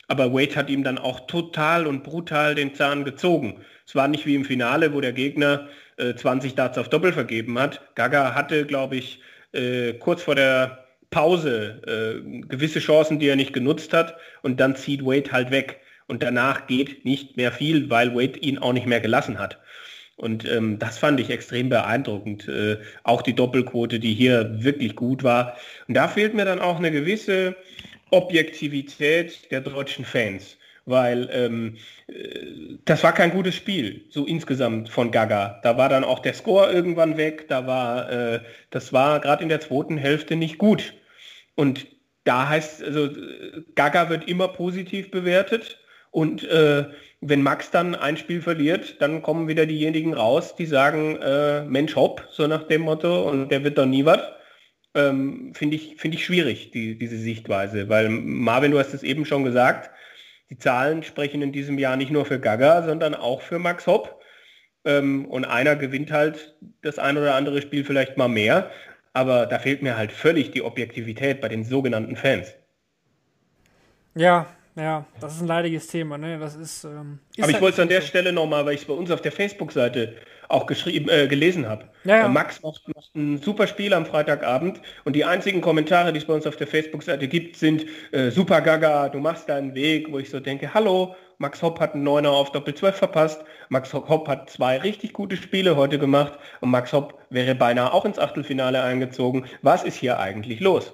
aber Wade hat ihm dann auch total und brutal den Zahn gezogen. Es war nicht wie im Finale, wo der Gegner äh, 20 Darts auf Doppel vergeben hat. Gaga hatte, glaube ich, äh, kurz vor der Pause äh, gewisse Chancen, die er nicht genutzt hat und dann zieht Wade halt weg. Und danach geht nicht mehr viel, weil Wade ihn auch nicht mehr gelassen hat. Und ähm, das fand ich extrem beeindruckend. Äh, auch die Doppelquote, die hier wirklich gut war. Und da fehlt mir dann auch eine gewisse Objektivität der deutschen Fans weil ähm, äh, das war kein gutes Spiel, so insgesamt von Gaga. Da war dann auch der Score irgendwann weg, da war, äh, das war gerade in der zweiten Hälfte nicht gut. Und da heißt, also Gaga wird immer positiv bewertet und äh, wenn Max dann ein Spiel verliert, dann kommen wieder diejenigen raus, die sagen, äh, Mensch hopp, so nach dem Motto, und der wird doch nie was. Ähm, Finde ich, find ich schwierig, die, diese Sichtweise, weil Marvin, du hast es eben schon gesagt, die Zahlen sprechen in diesem Jahr nicht nur für Gaga, sondern auch für Max Hopp. Ähm, und einer gewinnt halt das ein oder andere Spiel vielleicht mal mehr. Aber da fehlt mir halt völlig die Objektivität bei den sogenannten Fans. Ja, ja, das ist ein leidiges Thema. Ne? Das ist, ähm, ist Aber ich halt wollte es an der so. Stelle nochmal, weil ich es bei uns auf der Facebook-Seite auch geschrieben, äh, gelesen habe. Ja, ja. Äh, Max macht, macht, ein super Spiel am Freitagabend und die einzigen Kommentare, die es bei uns auf der Facebook-Seite gibt, sind äh, super Gaga, du machst deinen Weg, wo ich so denke, hallo, Max Hopp hat einen Neuner auf Doppel 12 verpasst, Max Hopp hat zwei richtig gute Spiele heute gemacht und Max Hopp wäre beinahe auch ins Achtelfinale eingezogen. Was ist hier eigentlich los?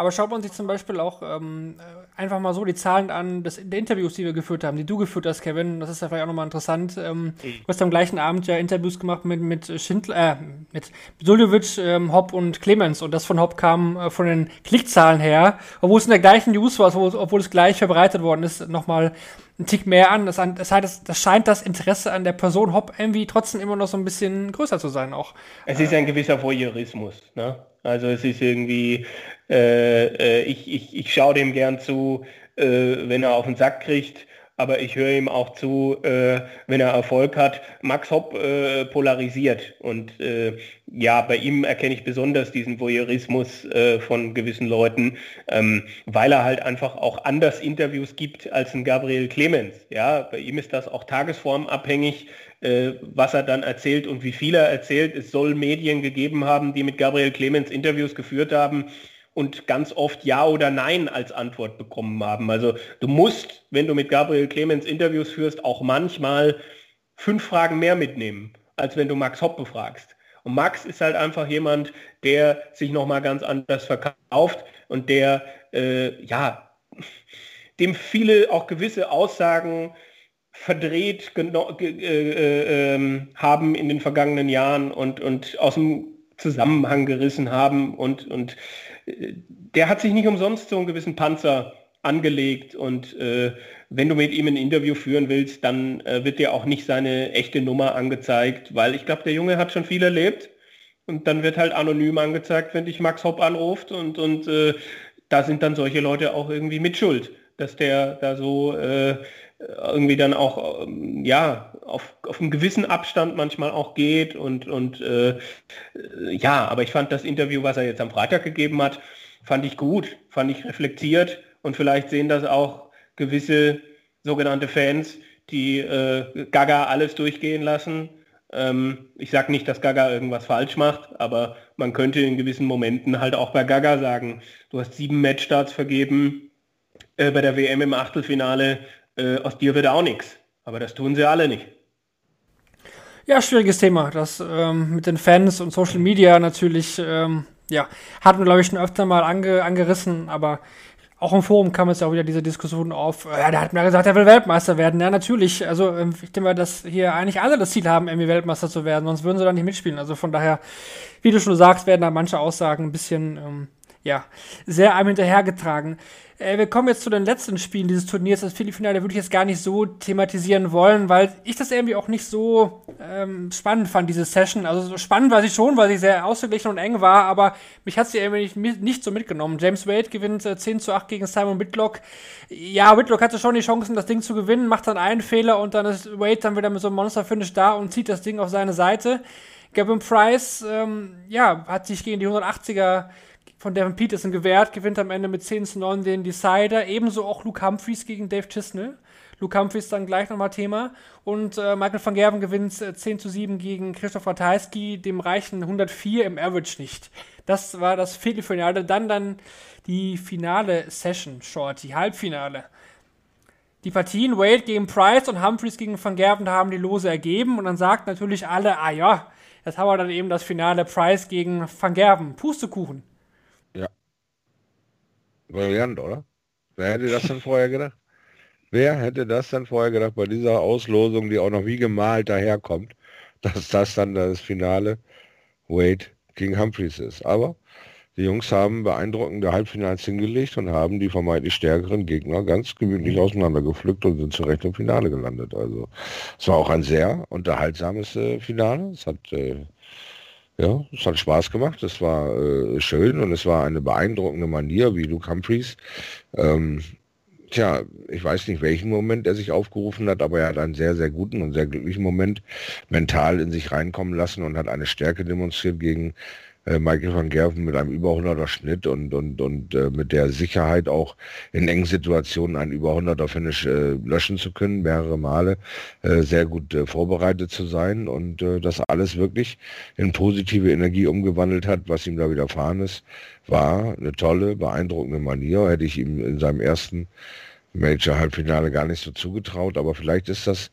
Aber schaut man sich zum Beispiel auch ähm, einfach mal so die Zahlen an, des, der Interviews, die wir geführt haben, die du geführt hast, Kevin. Das ist ja vielleicht auch nochmal interessant. Ähm, mhm. Du hast am gleichen Abend ja Interviews gemacht mit, mit Schindler, äh, mit Suljovic, ähm, Hopp und Clemens. Und das von Hopp kam äh, von den Klickzahlen her, obwohl es in der gleichen News war, obwohl, es gleich verbreitet worden ist, nochmal ein Tick mehr an. Das, das, heißt, das scheint das Interesse an der Person Hopp irgendwie trotzdem immer noch so ein bisschen größer zu sein auch. Es ist ein gewisser Voyeurismus, ne? Also es ist irgendwie, äh, äh ich, ich, ich schaue dem gern zu, äh, wenn er auf den Sack kriegt aber ich höre ihm auch zu, äh, wenn er Erfolg hat. Max Hopp äh, polarisiert und äh, ja, bei ihm erkenne ich besonders diesen Voyeurismus von gewissen Leuten, ähm, weil er halt einfach auch anders Interviews gibt als ein Gabriel Clemens. Ja, bei ihm ist das auch tagesformabhängig, äh, was er dann erzählt und wie viel er erzählt. Es soll Medien gegeben haben, die mit Gabriel Clemens Interviews geführt haben und ganz oft Ja oder Nein als Antwort bekommen haben. Also du musst, wenn du mit Gabriel Clemens Interviews führst, auch manchmal fünf Fragen mehr mitnehmen, als wenn du Max Hopp befragst. Und Max ist halt einfach jemand, der sich nochmal ganz anders verkauft und der, äh, ja, dem viele auch gewisse Aussagen verdreht äh, äh, ähm, haben in den vergangenen Jahren und, und aus dem Zusammenhang gerissen haben und, und der hat sich nicht umsonst so einen gewissen Panzer angelegt und äh, wenn du mit ihm ein Interview führen willst, dann äh, wird dir auch nicht seine echte Nummer angezeigt, weil ich glaube, der Junge hat schon viel erlebt und dann wird halt anonym angezeigt, wenn dich Max Hopp anruft und, und äh, da sind dann solche Leute auch irgendwie mit Schuld, dass der da so äh, irgendwie dann auch ähm, ja auf, auf einen gewissen Abstand manchmal auch geht und und äh, ja, aber ich fand das Interview, was er jetzt am Freitag gegeben hat, fand ich gut, fand ich reflektiert und vielleicht sehen das auch gewisse sogenannte Fans, die äh, Gaga alles durchgehen lassen. Ähm, ich sage nicht, dass Gaga irgendwas falsch macht, aber man könnte in gewissen Momenten halt auch bei Gaga sagen, du hast sieben Matchstarts vergeben äh, bei der WM im Achtelfinale, äh, aus dir wird auch nichts. Aber das tun sie alle nicht. Ja, schwieriges Thema. Das ähm, mit den Fans und Social Media natürlich, ähm, ja, hatten wir, glaube ich, schon öfter mal ange angerissen, aber auch im Forum kam es ja auch wieder diese Diskussion auf, ja, der hat mir gesagt, er will Weltmeister werden. Ja, natürlich. Also, ähm, ich denke mal, dass hier eigentlich alle das Ziel haben, irgendwie Weltmeister zu werden, sonst würden sie da nicht mitspielen. Also von daher, wie du schon sagst, werden da manche Aussagen ein bisschen, ähm, ja, sehr einem hinterhergetragen. Äh, wir kommen jetzt zu den letzten Spielen dieses Turniers. Das Viertelfinale würde ich jetzt gar nicht so thematisieren wollen, weil ich das irgendwie auch nicht so ähm, spannend fand, diese Session. Also so spannend war sie schon, weil sie sehr ausgeglichen und eng war, aber mich hat sie irgendwie nicht, nicht so mitgenommen. James Wade gewinnt äh, 10 zu 8 gegen Simon Whitlock. Ja, Whitlock hatte schon die Chancen, das Ding zu gewinnen, macht dann einen Fehler und dann ist Wade dann wieder mit so einem Monster-Finish da und zieht das Ding auf seine Seite. Gavin Price, ähm, ja, hat sich gegen die 180er von Devin Peterson gewährt, gewinnt am Ende mit 10 zu 9 den Decider. Ebenso auch Luke Humphreys gegen Dave Chisnell. Luke Humphreys dann gleich nochmal Thema. Und äh, Michael van Gerven gewinnt äh, 10 zu 7 gegen Christoph Ratajski, dem reichen 104 im Average nicht. Das war das Viertelfinale. Dann dann die finale Session, Shorty, Halbfinale. Die Partien Wade gegen Price und Humphreys gegen Van Gerven haben die Lose ergeben. Und dann sagt natürlich alle, ah ja, jetzt haben wir dann eben das Finale Price gegen Van Gerven. Pustekuchen. Brillant, oder? Wer hätte das denn vorher gedacht? Wer hätte das denn vorher gedacht bei dieser Auslosung, die auch noch wie gemalt daherkommt, dass das dann das Finale Wade gegen Humphreys ist. Aber die Jungs haben beeindruckende Halbfinals hingelegt und haben die vermeintlich stärkeren Gegner ganz gemütlich mhm. auseinandergepflückt und sind zurecht im Finale gelandet. Also es war auch ein sehr unterhaltsames äh, Finale. Es hat äh, ja, es hat Spaß gemacht, es war äh, schön und es war eine beeindruckende Manier, wie Luke Humphreys. Ähm, tja, ich weiß nicht, welchen Moment er sich aufgerufen hat, aber er hat einen sehr, sehr guten und sehr glücklichen Moment mental in sich reinkommen lassen und hat eine Stärke demonstriert gegen äh, Michael van Gerven mit einem über 100er Schnitt und, und, und äh, mit der Sicherheit auch in engen Situationen ein über 100er Finish äh, löschen zu können, mehrere Male äh, sehr gut äh, vorbereitet zu sein und äh, das alles wirklich in positive Energie umgewandelt hat, was ihm da widerfahren ist, war eine tolle, beeindruckende Manier, hätte ich ihm in seinem ersten Major-Halbfinale gar nicht so zugetraut, aber vielleicht ist das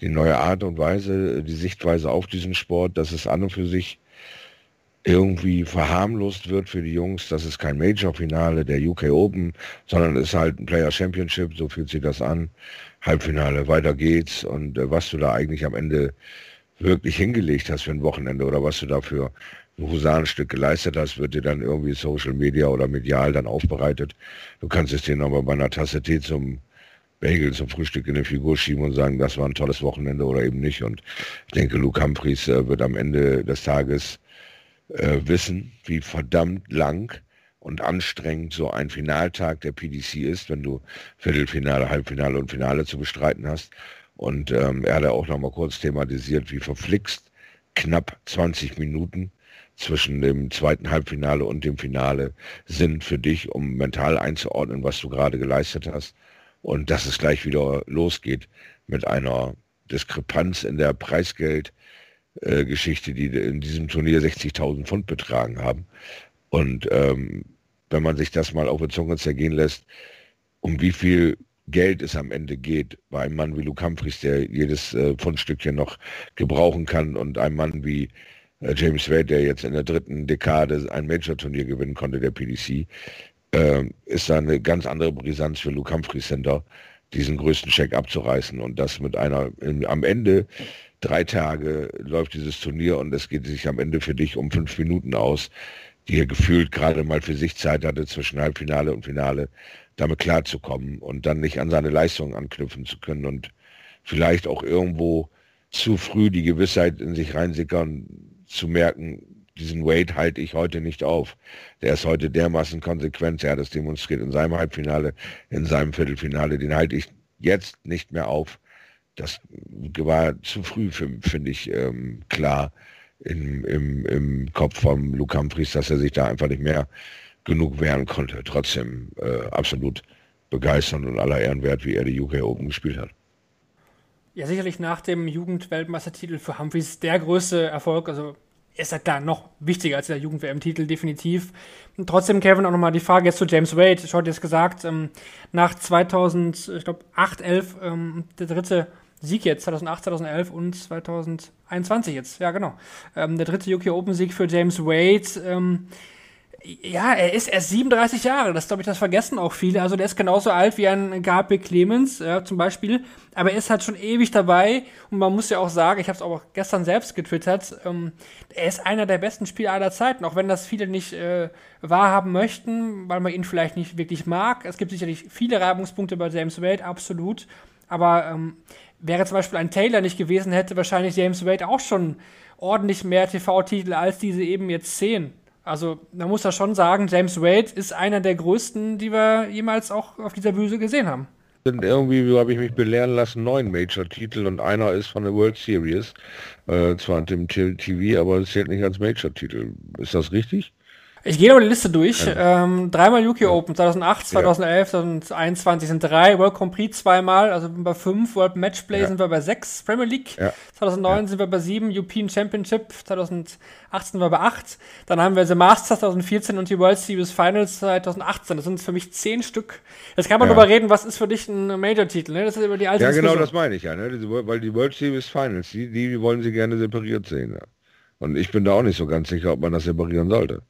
die neue Art und Weise, die Sichtweise auf diesen Sport, dass es an und für sich irgendwie verharmlost wird für die Jungs. Das ist kein Major-Finale der UK Open, sondern es ist halt ein Player Championship, so fühlt sich das an. Halbfinale, weiter geht's. Und äh, was du da eigentlich am Ende wirklich hingelegt hast für ein Wochenende oder was du dafür ein Husarenstück geleistet hast, wird dir dann irgendwie Social Media oder medial dann aufbereitet. Du kannst es dir nochmal bei einer Tasse Tee zum Bagel zum Frühstück in eine Figur schieben und sagen, das war ein tolles Wochenende oder eben nicht. Und ich denke, Luke Humphries äh, wird am Ende des Tages äh, wissen, wie verdammt lang und anstrengend so ein Finaltag der PDC ist, wenn du Viertelfinale, Halbfinale und Finale zu bestreiten hast. Und ähm, er hat auch noch mal kurz thematisiert, wie verflixt knapp 20 Minuten zwischen dem zweiten Halbfinale und dem Finale sind für dich, um mental einzuordnen, was du gerade geleistet hast. Und dass es gleich wieder losgeht mit einer Diskrepanz in der Preisgeldgeschichte, äh, die in diesem Turnier 60.000 Pfund betragen haben. Und ähm, wenn man sich das mal auf der Zunge zergehen lässt, um wie viel Geld es am Ende geht bei einem Mann wie Luke Humphries, der jedes äh, Pfundstückchen noch gebrauchen kann und einem Mann wie äh, James Wade, der jetzt in der dritten Dekade ein Major-Turnier gewinnen konnte, der PDC, äh, ist da eine ganz andere Brisanz für Luke Humphries Center, diesen größten Check abzureißen und das mit einer, in, am Ende drei Tage läuft dieses Turnier und es geht sich am Ende für dich um fünf Minuten aus, die er gefühlt gerade mal für sich Zeit hatte zwischen Halbfinale und Finale damit klarzukommen und dann nicht an seine Leistungen anknüpfen zu können und vielleicht auch irgendwo zu früh die Gewissheit in sich reinsickern, zu merken, diesen Wade halte ich heute nicht auf. Der ist heute dermaßen konsequent, er hat es demonstriert in seinem Halbfinale, in seinem Viertelfinale, den halte ich jetzt nicht mehr auf. Das war zu früh, finde ich, ähm, klar im, im, im Kopf von Luke Humphries, dass er sich da einfach nicht mehr genug wehren konnte. Trotzdem äh, absolut begeisternd und aller Ehren wert, wie er die UK Open gespielt hat. Ja, sicherlich nach dem Jugendweltmeistertitel für Humphreys der größte Erfolg. Also ist er da noch wichtiger als der Jugend-WM-Titel, definitiv. Und trotzdem, Kevin, auch nochmal die Frage jetzt zu James Wade. Ich hatte jetzt gesagt, ähm, nach 2000, ich glaube, 8, 11, ähm, der dritte Sieg jetzt, 2008, 2011 und 2021 jetzt. Ja, genau. Ähm, der dritte UK Open Sieg für James Wade. Ähm, ja, er ist erst 37 Jahre, das glaube ich, das vergessen auch viele. Also der ist genauso alt wie ein Gabriel Clemens äh, zum Beispiel, aber er ist halt schon ewig dabei und man muss ja auch sagen, ich habe es auch gestern selbst getwittert, ähm, er ist einer der besten Spieler aller Zeiten, auch wenn das viele nicht äh, wahrhaben möchten, weil man ihn vielleicht nicht wirklich mag. Es gibt sicherlich viele Reibungspunkte bei James Wade, absolut, aber ähm, wäre zum Beispiel ein Taylor nicht gewesen, hätte wahrscheinlich James Wade auch schon ordentlich mehr TV-Titel als diese eben jetzt zehn. Also, man muss ja schon sagen, James Wade ist einer der größten, die wir jemals auch auf dieser Bühne gesehen haben. Sind irgendwie, so habe ich mich belehren lassen, neun Major-Titel und einer ist von der World Series, äh, zwar dem TV, aber es zählt nicht als Major-Titel. Ist das richtig? Ich gehe nochmal die Liste durch. Ja. Ähm, dreimal UK ja. Open, 2008, 2011, ja. 2021 sind drei. World Prix zweimal, also bei fünf. World Matchplay sind wir bei sechs. Premier League 2009 sind wir bei sieben. European Championship 2018 sind wir bei acht. Dann haben wir The Masters 2014 und die World Series Finals 2018. Das sind für mich zehn Stück. Jetzt kann man darüber reden, was ist für dich ein Major-Titel. Ne? Das ist über die alte Ja, genau, das meine ich ja. Ne? Weil die World Series Finals, die, die wollen sie gerne separiert sehen. Und ich bin da auch nicht so ganz sicher, ob man das separieren sollte.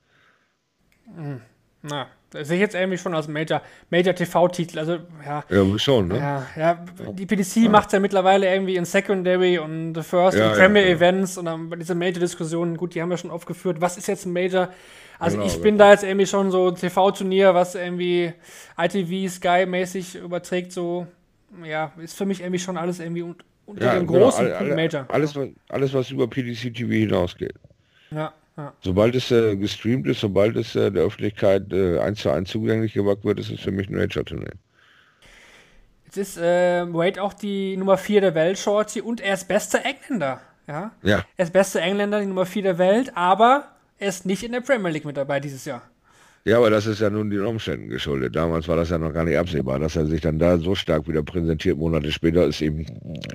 Hm. Na, das sehe ich jetzt irgendwie schon als Major, Major TV-Titel. Also, ja. Ja, schon, ne? Ja, ja die PDC ja. macht es ja mittlerweile irgendwie in Secondary und The First ja, und Premier ja, Events und dann diese Major-Diskussionen, gut, die haben wir schon aufgeführt. Was ist jetzt ein Major? Also, genau, ich bin genau. da jetzt irgendwie schon so TV-Turnier, was irgendwie ITV, Sky-mäßig überträgt, so, ja, ist für mich irgendwie schon alles irgendwie unter dem genau, großen alle, Major. Alles, alles, was über PDC TV hinausgeht. Ja. Sobald es äh, gestreamt ist, sobald es äh, der Öffentlichkeit äh, eins zu eins zugänglich gemacht wird, ist es für mich ein Major-Turnier. Jetzt ist äh, Wade auch die Nummer 4 der Welt, Shorty, und er ist bester Engländer. Ja? ja. Er ist bester Engländer, die Nummer 4 der Welt, aber er ist nicht in der Premier League mit dabei dieses Jahr. Ja, aber das ist ja nun den Umständen geschuldet. Damals war das ja noch gar nicht absehbar, dass er sich dann da so stark wieder präsentiert. Monate später ist eben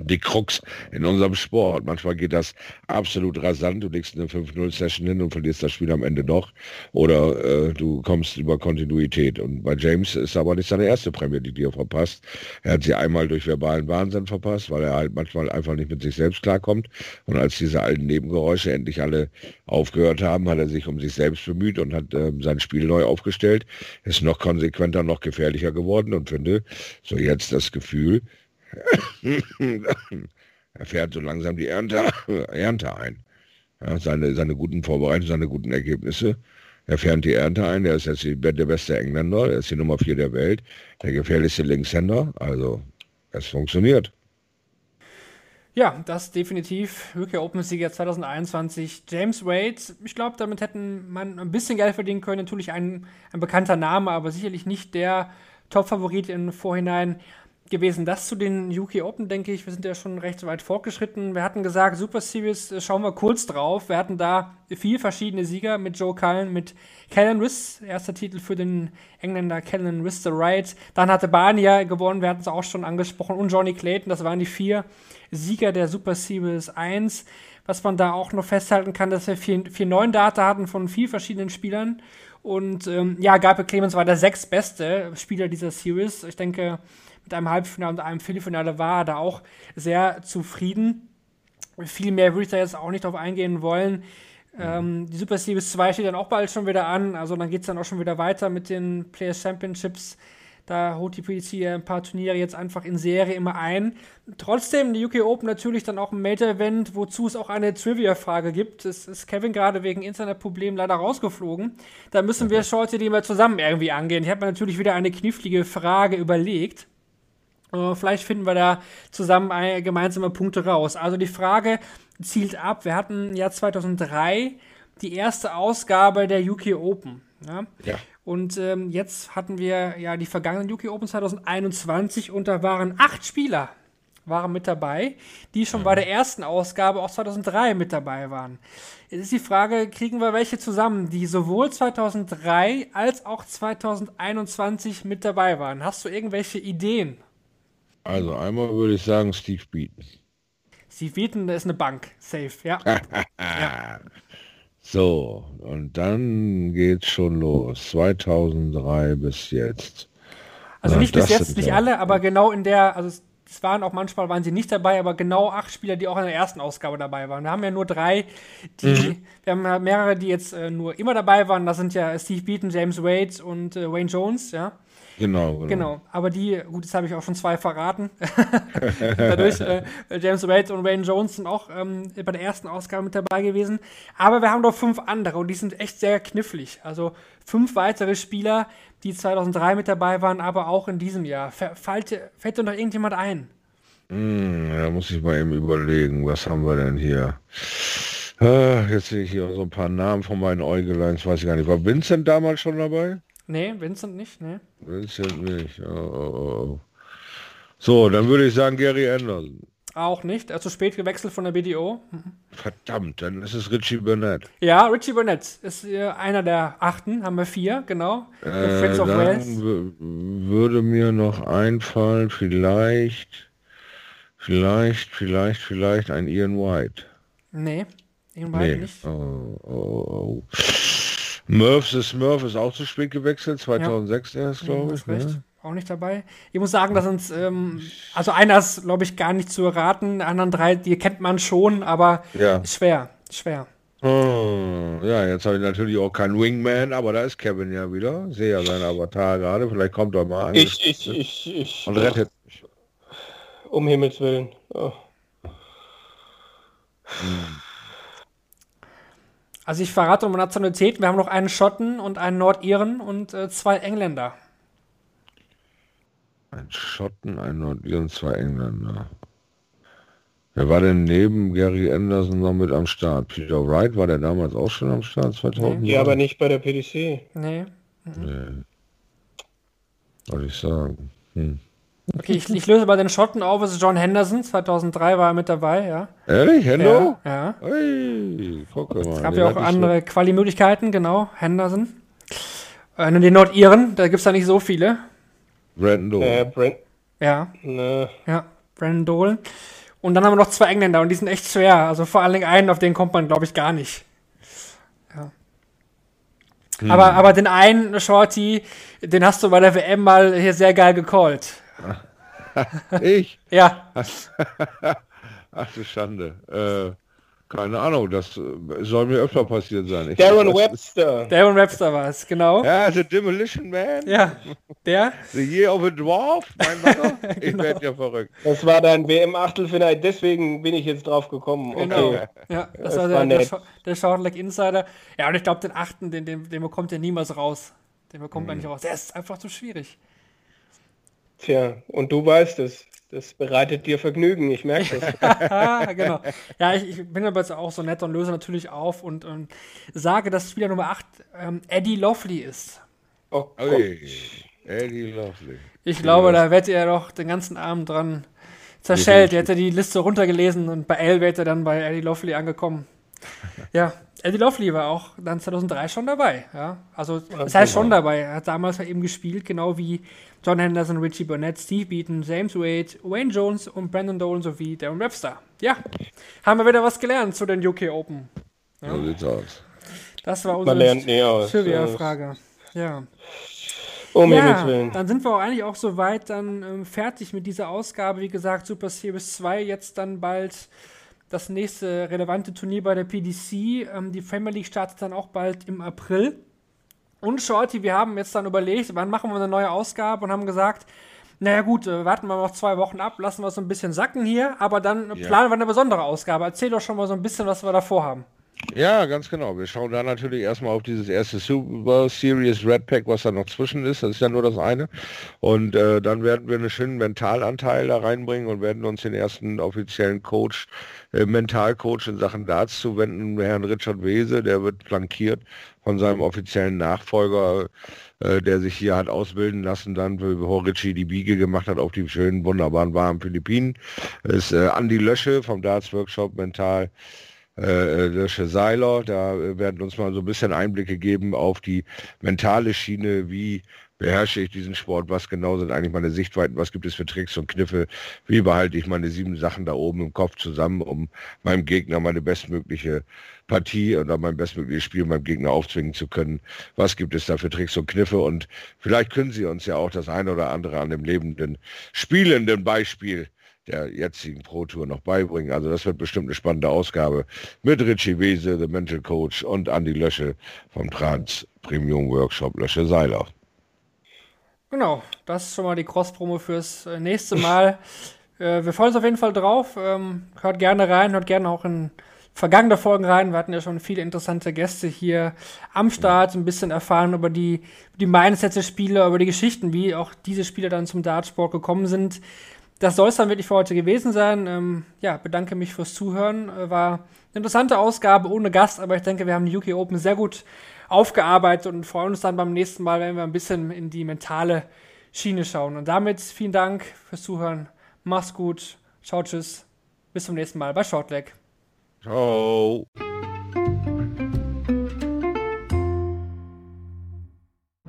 die Krux in unserem Sport. Manchmal geht das absolut rasant. Du legst eine 5-0-Session hin und verlierst das Spiel am Ende doch. Oder äh, du kommst über Kontinuität. Und bei James ist aber nicht seine erste Prämie, die er verpasst. Er hat sie einmal durch verbalen Wahnsinn verpasst, weil er halt manchmal einfach nicht mit sich selbst klarkommt. Und als diese alten Nebengeräusche endlich alle aufgehört haben, hat er sich um sich selbst bemüht und hat äh, sein Spiel neu neu aufgestellt, ist noch konsequenter, noch gefährlicher geworden und finde so jetzt das Gefühl, er fährt so langsam die Ernte, Ernte ein. Ja, seine, seine guten Vorbereitungen, seine guten Ergebnisse. Er fährt die Ernte ein, er ist jetzt die, der beste Engländer, er ist die Nummer 4 der Welt, der gefährlichste Linkshänder, also es funktioniert. Ja, das definitiv. UK Open-Sieger 2021. James Wade, ich glaube, damit hätten man ein bisschen Geld verdienen können. Natürlich ein, ein bekannter Name, aber sicherlich nicht der Top-Favorit im Vorhinein gewesen. Das zu den UK Open, denke ich. Wir sind ja schon recht weit fortgeschritten. Wir hatten gesagt, Super Series, äh, schauen wir kurz drauf. Wir hatten da vier verschiedene Sieger mit Joe Cullen, mit Callan Riss, erster Titel für den Engländer Callan Riss the Right. Dann hatte Barnia gewonnen, wir hatten es auch schon angesprochen, und Johnny Clayton. Das waren die vier Sieger der Super Series 1. Was man da auch noch festhalten kann, dass wir vier, vier neuen Data hatten von vier verschiedenen Spielern. Und ähm, ja, Gabriel Clemens war der sechstbeste Spieler dieser Series. Ich denke, mit einem Halbfinale und einem Viertelfinale war er da auch sehr zufrieden. Viel mehr würde ich da jetzt auch nicht drauf eingehen wollen. Ähm, die Super Series 2 steht dann auch bald schon wieder an, also dann geht es dann auch schon wieder weiter mit den Players Championships. Da holt die PDC ein paar Turniere jetzt einfach in Serie immer ein. Trotzdem, die UK Open natürlich dann auch ein Major-Event, wozu es auch eine Trivia-Frage gibt. Es ist Kevin gerade wegen Internetproblemen leider rausgeflogen. Da müssen wir Shorty die mal zusammen irgendwie angehen. Ich habe mir natürlich wieder eine knifflige Frage überlegt. Äh, vielleicht finden wir da zusammen gemeinsame Punkte raus. Also die Frage zielt ab. Wir hatten im Jahr 2003 die erste Ausgabe der UK Open. Ja. ja. Und ähm, jetzt hatten wir ja die vergangenen UK Open 2021 und da waren acht Spieler waren mit dabei, die schon mhm. bei der ersten Ausgabe auch 2003 mit dabei waren. Jetzt ist die Frage, kriegen wir welche zusammen, die sowohl 2003 als auch 2021 mit dabei waren? Hast du irgendwelche Ideen? Also einmal würde ich sagen Steve Beaton. Steve Beaton, der ist eine Bank. Safe, ja. ja. So, und dann geht's schon los. 2003 bis jetzt. Also Na, nicht bis jetzt, nicht alle, aber genau in der, also es waren auch manchmal waren sie nicht dabei, aber genau acht Spieler, die auch in der ersten Ausgabe dabei waren. Wir haben ja nur drei, die, mhm. wir haben mehrere, die jetzt äh, nur immer dabei waren. Das sind ja Steve Beaton, James Wade und äh, Wayne Jones, ja. Genau, genau. Genau. Aber die, gut, jetzt habe ich auch schon zwei verraten. Dadurch, äh, James Wade und Wayne Jones sind auch ähm, bei der ersten Ausgabe mit dabei gewesen. Aber wir haben noch fünf andere und die sind echt sehr knifflig. Also fünf weitere Spieler, die 2003 mit dabei waren, aber auch in diesem Jahr. Fällt, fällt dir noch irgendjemand ein? Hm, da muss ich mal eben überlegen, was haben wir denn hier? Ah, jetzt sehe ich hier so ein paar Namen von meinen Äugelein, das weiß ich gar nicht. War Vincent damals schon dabei? Nee, Vincent nicht, ne? Vincent nicht. Oh, oh, oh. So, dann würde ich sagen Gary Anderson. Auch nicht. Er ist zu spät gewechselt von der BDO. Verdammt, dann ist es Richie Burnett. Ja, Richie Burnett ist einer der achten, haben wir vier, genau. Äh, Prince of Wales. Würde mir noch einfallen, vielleicht, vielleicht, vielleicht, vielleicht ein Ian White. Nee, Ian White nee. nicht. Oh, oh, oh. Murph the Smurf ist auch zu spät gewechselt, 2006 ja. erst, glaube ich. Ne? Auch nicht dabei. Ich muss sagen, dass uns, ähm, also einer ist, glaube ich, gar nicht zu erraten, die anderen drei, die kennt man schon, aber ja. schwer, schwer. Oh, ja, jetzt habe ich natürlich auch keinen Wingman, aber da ist Kevin ja wieder. Sehe ja seinen Avatar gerade, vielleicht kommt er mal an. Ich, ich, ich, ich. Und rettet mich. Um Himmels Willen. Oh. Hm. Also ich verrate um Nationalität, wir haben noch einen Schotten und einen Nordiren und äh, zwei Engländer. Ein Schotten, ein Nordiren, zwei Engländer. Wer war denn neben Gary Anderson noch mit am Start? Peter Wright war der damals auch schon am Start 2000? Nee. Ja, aber nicht bei der PDC. Nee. Nee. Soll ich sagen. Hm. Okay, ich, ich, löse mal den Schotten auf. Es ist John Henderson. 2003 war er mit dabei, ja. Ehrlich? Hendo? Ja. ja. Hey, guck mal. Es gab ja auch andere Quali-Möglichkeiten, genau. Henderson. Äh, den Nordiren, da gibt es da nicht so viele. Brandon Dole. Äh, Brand ja. Ne. Ja, Brandon Dole. Und dann haben wir noch zwei Engländer und die sind echt schwer. Also vor allen Dingen einen, auf den kommt man, glaube ich, gar nicht. Ja. Hm. Aber, aber den einen, Shorty, den hast du bei der WM mal hier sehr geil gecallt. ich? ja. Ach du Schande. Äh, keine Ahnung, das äh, soll mir öfter passiert sein. Ich Darren Webster. Darren Webster war es, genau. Ja, The Demolition Man. Ja, der. The Year of a Dwarf, mein Mann. Ich genau. werde ja verrückt. Das war dein WM-Achtelfinale, deswegen bin ich jetzt drauf gekommen. Genau. Okay. Ja, das, das war, der, der, Sch der Shortleg Insider. Ja, und ich glaube, den achten, den, den, den bekommt er niemals raus. Den bekommt mhm. er nicht raus. Der ist einfach zu schwierig. Tja, und du weißt es. Das bereitet dir Vergnügen, ich merke das. genau. Ja, ich, ich, bin aber jetzt auch so nett und löse natürlich auf und, und sage, dass Spieler Nummer 8 ähm, Eddie Lovely ist. Oh, Ui, Eddie Lovely. Ich glaube, da werdet ihr doch den ganzen Abend dran zerschellt. Ihr hättet die Liste runtergelesen und bei L wärt ihr dann bei Eddie Lovely angekommen. Ja, Eddie Lovely war auch dann 2003 schon dabei. Ja, also das heißt schon dabei. Er hat damals eben gespielt, genau wie John Henderson, Richie Burnett, Steve Beaton, James Wade, Wayne Jones und Brandon Dolan sowie Darren Webster. Ja, haben wir wieder was gelernt zu den UK Open. Ja. So sieht's aus. Das war unsere Trivia-Frage. Ja. Um ja, dann sind wir auch eigentlich auch soweit dann ähm, fertig mit dieser Ausgabe. Wie gesagt, Super Series 2 jetzt dann bald das nächste relevante Turnier bei der PDC. Ähm, die Premier League startet dann auch bald im April. Und Shorty, wir haben jetzt dann überlegt, wann machen wir eine neue Ausgabe und haben gesagt, naja gut, äh, warten wir noch zwei Wochen ab, lassen wir es so ein bisschen sacken hier, aber dann ja. planen wir eine besondere Ausgabe. Erzähl doch schon mal so ein bisschen, was wir da vorhaben. Ja, ganz genau. Wir schauen da natürlich erstmal auf dieses erste Super Series Red Pack, was da noch zwischen ist. Das ist ja nur das eine. Und äh, dann werden wir einen schönen Mentalanteil da reinbringen und werden uns den ersten offiziellen Coach, äh, Mentalcoach in Sachen Darts zuwenden, Herrn Richard Wese. Der wird flankiert von seinem offiziellen Nachfolger, äh, der sich hier hat ausbilden lassen, dann bevor Richie die Biege gemacht hat auf die schönen, wunderbaren, warmen Philippinen. Das ist äh, Andy Lösche vom Darts Workshop Mental äh, Lösche Seiler. Da werden uns mal so ein bisschen Einblicke geben auf die mentale Schiene, wie beherrsche ich diesen Sport, was genau sind eigentlich meine Sichtweiten, was gibt es für Tricks und Kniffe, wie behalte ich meine sieben Sachen da oben im Kopf zusammen, um meinem Gegner meine bestmögliche Partie oder mein bestmögliches Spiel meinem Gegner aufzwingen zu können. Was gibt es da für Tricks und Kniffe und vielleicht können Sie uns ja auch das eine oder andere an dem lebenden, spielenden Beispiel der jetzigen Pro Tour noch beibringen. Also das wird bestimmt eine spannende Ausgabe mit Richie Wese, The Mental Coach und Andy Lösche vom Trans Premium Workshop Lösche Seiler. Genau, das ist schon mal die Cross-Promo fürs äh, nächste Mal. äh, wir freuen uns auf jeden Fall drauf. Ähm, hört gerne rein, hört gerne auch in vergangene Folgen rein. Wir hatten ja schon viele interessante Gäste hier am Start, ein bisschen erfahren über die, die Mindsets der Spieler, über die Geschichten, wie auch diese Spieler dann zum Dartsport gekommen sind. Das soll es dann wirklich für heute gewesen sein. Ähm, ja, bedanke mich fürs Zuhören. Äh, war eine interessante Ausgabe ohne Gast, aber ich denke, wir haben die UK Open sehr gut aufgearbeitet und freuen uns dann beim nächsten Mal, wenn wir ein bisschen in die mentale Schiene schauen. Und damit vielen Dank fürs Zuhören. Mach's gut. Ciao, tschüss. Bis zum nächsten Mal bei Shortleg. Ciao.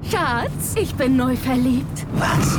Schatz, ich bin neu verliebt. Was?